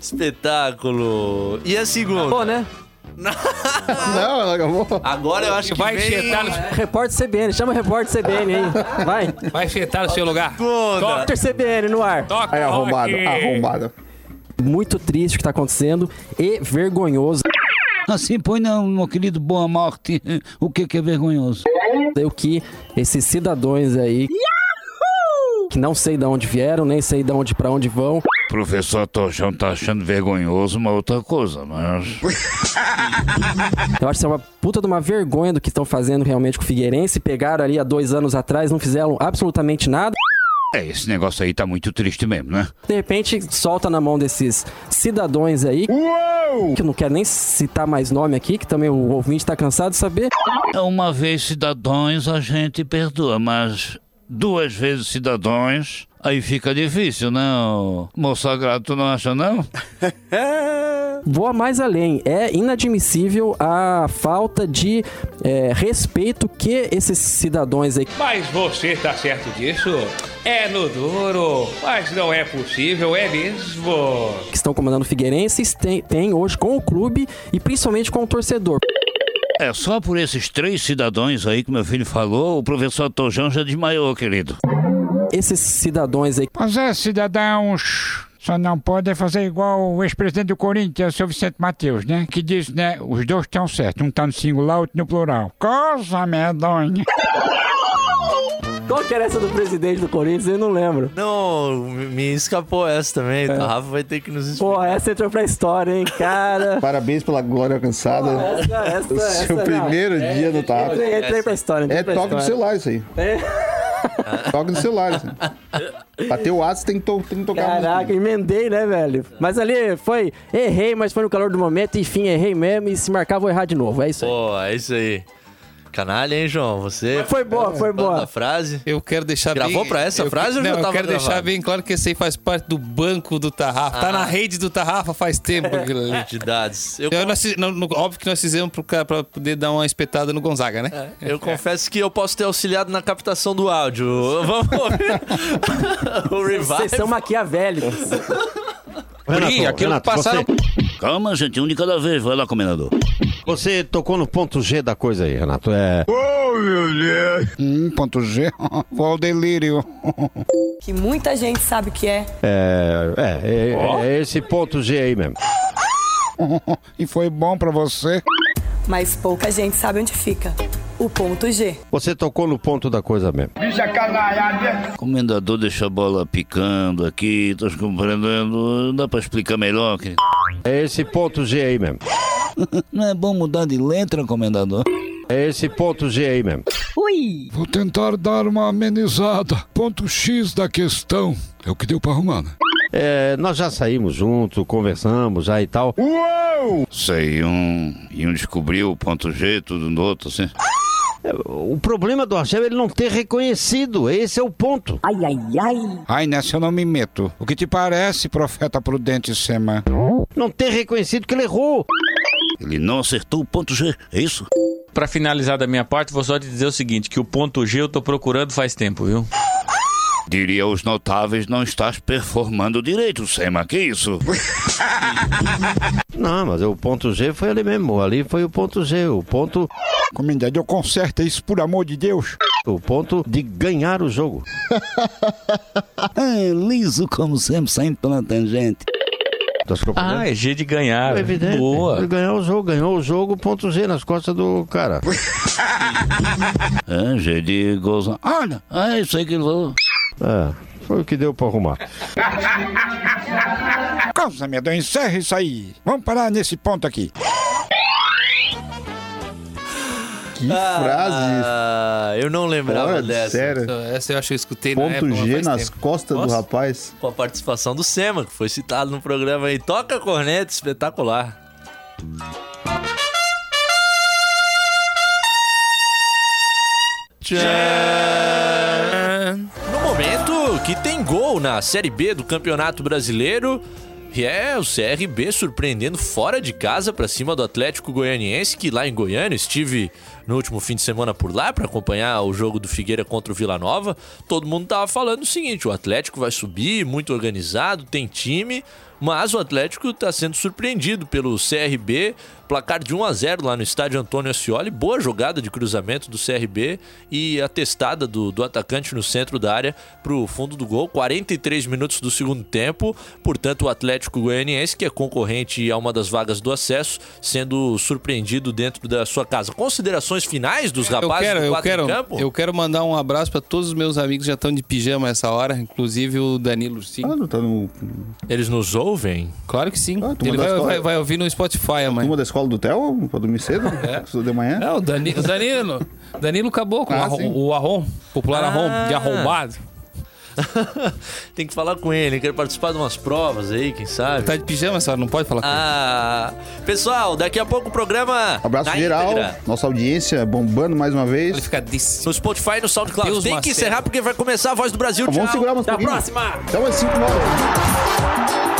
espetáculo! E a segunda? Pô, né? Não, ela acabou. Agora eu acho que Vai vem... chetar no, Repórter CBN, chama o repórter CBN aí. Vai. vai chetar no seu lugar. Segunda. Repórter CBN no ar. Toca Aí, arrombado, rock. arrombado. Muito triste o que tá acontecendo e vergonhoso. Assim, põe não, meu querido Boa Morte. O que que é vergonhoso? o que esses cidadãos aí que não sei de onde vieram, nem sei de onde para onde vão, Professor Tochão tá achando vergonhoso uma outra coisa, mas... eu acho que isso é uma puta de uma vergonha do que estão fazendo realmente com o Figueirense. Pegaram ali há dois anos atrás, não fizeram absolutamente nada. É, esse negócio aí tá muito triste mesmo, né? De repente, solta na mão desses cidadãos aí, que eu não quero nem citar mais nome aqui, que também o ouvinte tá cansado de saber. É Uma vez cidadãos a gente perdoa, mas duas vezes cidadãos, aí fica difícil, né? Moço sagrado, tu não acha não? Vou mais além. É inadmissível a falta de é, respeito que esses cidadãos aí Mas você tá certo disso? É no duro, mas não é possível, é mesmo. que estão comandando o Figueirense têm têm hoje com o clube e principalmente com o torcedor. É só por esses três cidadãos aí que meu filho falou, o professor Tojão já desmaiou, querido. Esses cidadãos aí Pois é, cidadãos. Só não podem fazer igual o ex-presidente do Corinthians, o seu Vicente Matheus, né? Que diz, né? Os dois estão certos. Um tá no singular, outro no plural. Coisa medonha. Qual que era essa do presidente do Corinthians? Eu não lembro. Não, me escapou essa também. O Rafa vai ter que nos explicar. Pô, essa entrou pra história, hein, cara. Parabéns pela glória alcançada. Essa, essa, O seu essa, primeiro não. dia no TAP. Entrei, entrei pra história. entrei É pra toque do celular isso aí. Toca no celular. Assim. pra ter o ato, tem que, to tem que tocar. Caraca, emendei, né, velho? Mas ali foi. Errei, mas foi no calor do momento. Enfim, errei mesmo. E se marcar, vou errar de novo. É isso aí. Pô, é isso aí. Canalha, hein, João? Você. Foi boa, foi boa. da frase. Eu quero deixar Gravou bem... pra essa eu, frase ou não, já eu tava quero deixar gravado? bem claro que esse aí faz parte do banco do Tarrafa. Tá Ah. na rede do Tarrafa faz tempo dados. Eu, Eu, nós fiz- não, no- óbvio que nós fizemos pro cara pra poder dar uma espetada no Gonzaga, né? eu confesso que eu posso ter auxiliado na captação do áudio. Vamos ouvir o revive. Vocês são maquiavélicos. Renato, aquilo Renato, que passaram- você, Calma, gente, um de cada vez. Vai lá, comendador. você tocou no ponto G da coisa aí, Renato. É. Oh, meu Deus. Hum, ponto G. Vou ao delírio. Que muita gente sabe que é. É, é, é, é esse ponto G aí mesmo. e foi bom pra você? Mas pouca gente sabe onde fica. O ponto G. Você tocou no ponto da coisa mesmo. Bicha canalhada. Comendador deixa a bola picando aqui, tô compreendendo. Dá pra explicar melhor? Que... É esse ponto G aí mesmo. Não é bom mudar de letra, comendador? É esse ponto G aí mesmo. Ui! Vou tentar dar uma amenizada. Ponto X da questão. É o que deu pra arrumar, né? É, nós já saímos juntos, conversamos já e tal. Uou! Sei, um. E um descobriu o ponto G, tudo no outro, assim. O problema do Argel é ele não ter reconhecido. Esse é o ponto. Ai, ai, ai. Ai, nessa eu não me meto. O que te parece, profeta prudente Sema? Não ter reconhecido que ele errou. Ele não acertou o ponto G, é isso? Pra finalizar da minha parte, vou só te dizer o seguinte, que o ponto G eu tô procurando faz tempo, viu? Diria os notáveis, não estás performando direito, Sema, que isso? Não, mas o ponto G foi ali mesmo. Ali foi o ponto G. O ponto. Comendador, conserta isso, por amor de Deus. O ponto de ganhar o jogo. É, liso como sempre, sempre pela tangente. Tá? Ah, é G de ganhar. É evidente. Boa. Ele ganhou o jogo, ganhou o jogo, ponto G nas costas do cara. É, G de gozão. Olha, é isso aí que ele falou. É, foi o que deu pra arrumar. Causa medão, encerra isso aí. Vamos parar nesse ponto aqui. Que frase. Ah, eu não lembrava Fora, dessa. sério. Essa eu acho que eu escutei na Ponto época, mas G nas tempo. costas do Nossa. rapaz. Com a participação do Sema, que foi citado no programa aí. Toca a corneta, espetacular. Tchan! Que tem gol na Série B do Campeonato Brasileiro, e é o CRB surpreendendo fora de casa pra cima do Atlético Goianiense, que lá em Goiânia estive no último fim de semana por lá pra acompanhar o jogo do Figueira contra o Vila Nova. Todo mundo tava falando o seguinte: o Atlético vai subir, muito organizado, tem time, mas o Atlético tá sendo surpreendido pelo CRB, placar de 1 a 0 lá no estádio Antônio Ascioli, boa jogada de cruzamento do CRB e a testada do, do atacante no centro da área pro fundo do gol, 43 minutos do segundo tempo, portanto o Atlético Goianiense, que é concorrente a uma das vagas do acesso, sendo surpreendido dentro da sua casa. Considerações finais dos Eu rapazes quero, do eu quero, campo? eu quero mandar um abraço pra todos os meus amigos que já estão de pijama essa hora, inclusive o Danilo Ursinho. Ah, não tá no. Eles nos ouvem? Claro que sim. Ah, Ele vai, escola. vai, vai ouvir no Spotify amanhã. Turma da escola do Theo? Pra dormir cedo? É. De manhã? É, o Dani- o Danilo. Danilo Caboclo, Ah, o, arrom, sim. o Arrom, popular Ah. Arrom, de arrombado. Tem que falar com ele, quer participar de umas provas aí, quem sabe? Tá de pijama essa hora, não pode falar com Ah, pessoal, daqui a pouco o programa. Abraço geral, íntegra. nossa audiência bombando mais uma vez. ele. No Spotify e no SoundCloud. Deus Tem que Marcelo. encerrar porque vai começar a voz do Brasil. Vamos Tchau. segurar mais um Até a próxima. Até umas 5 horas.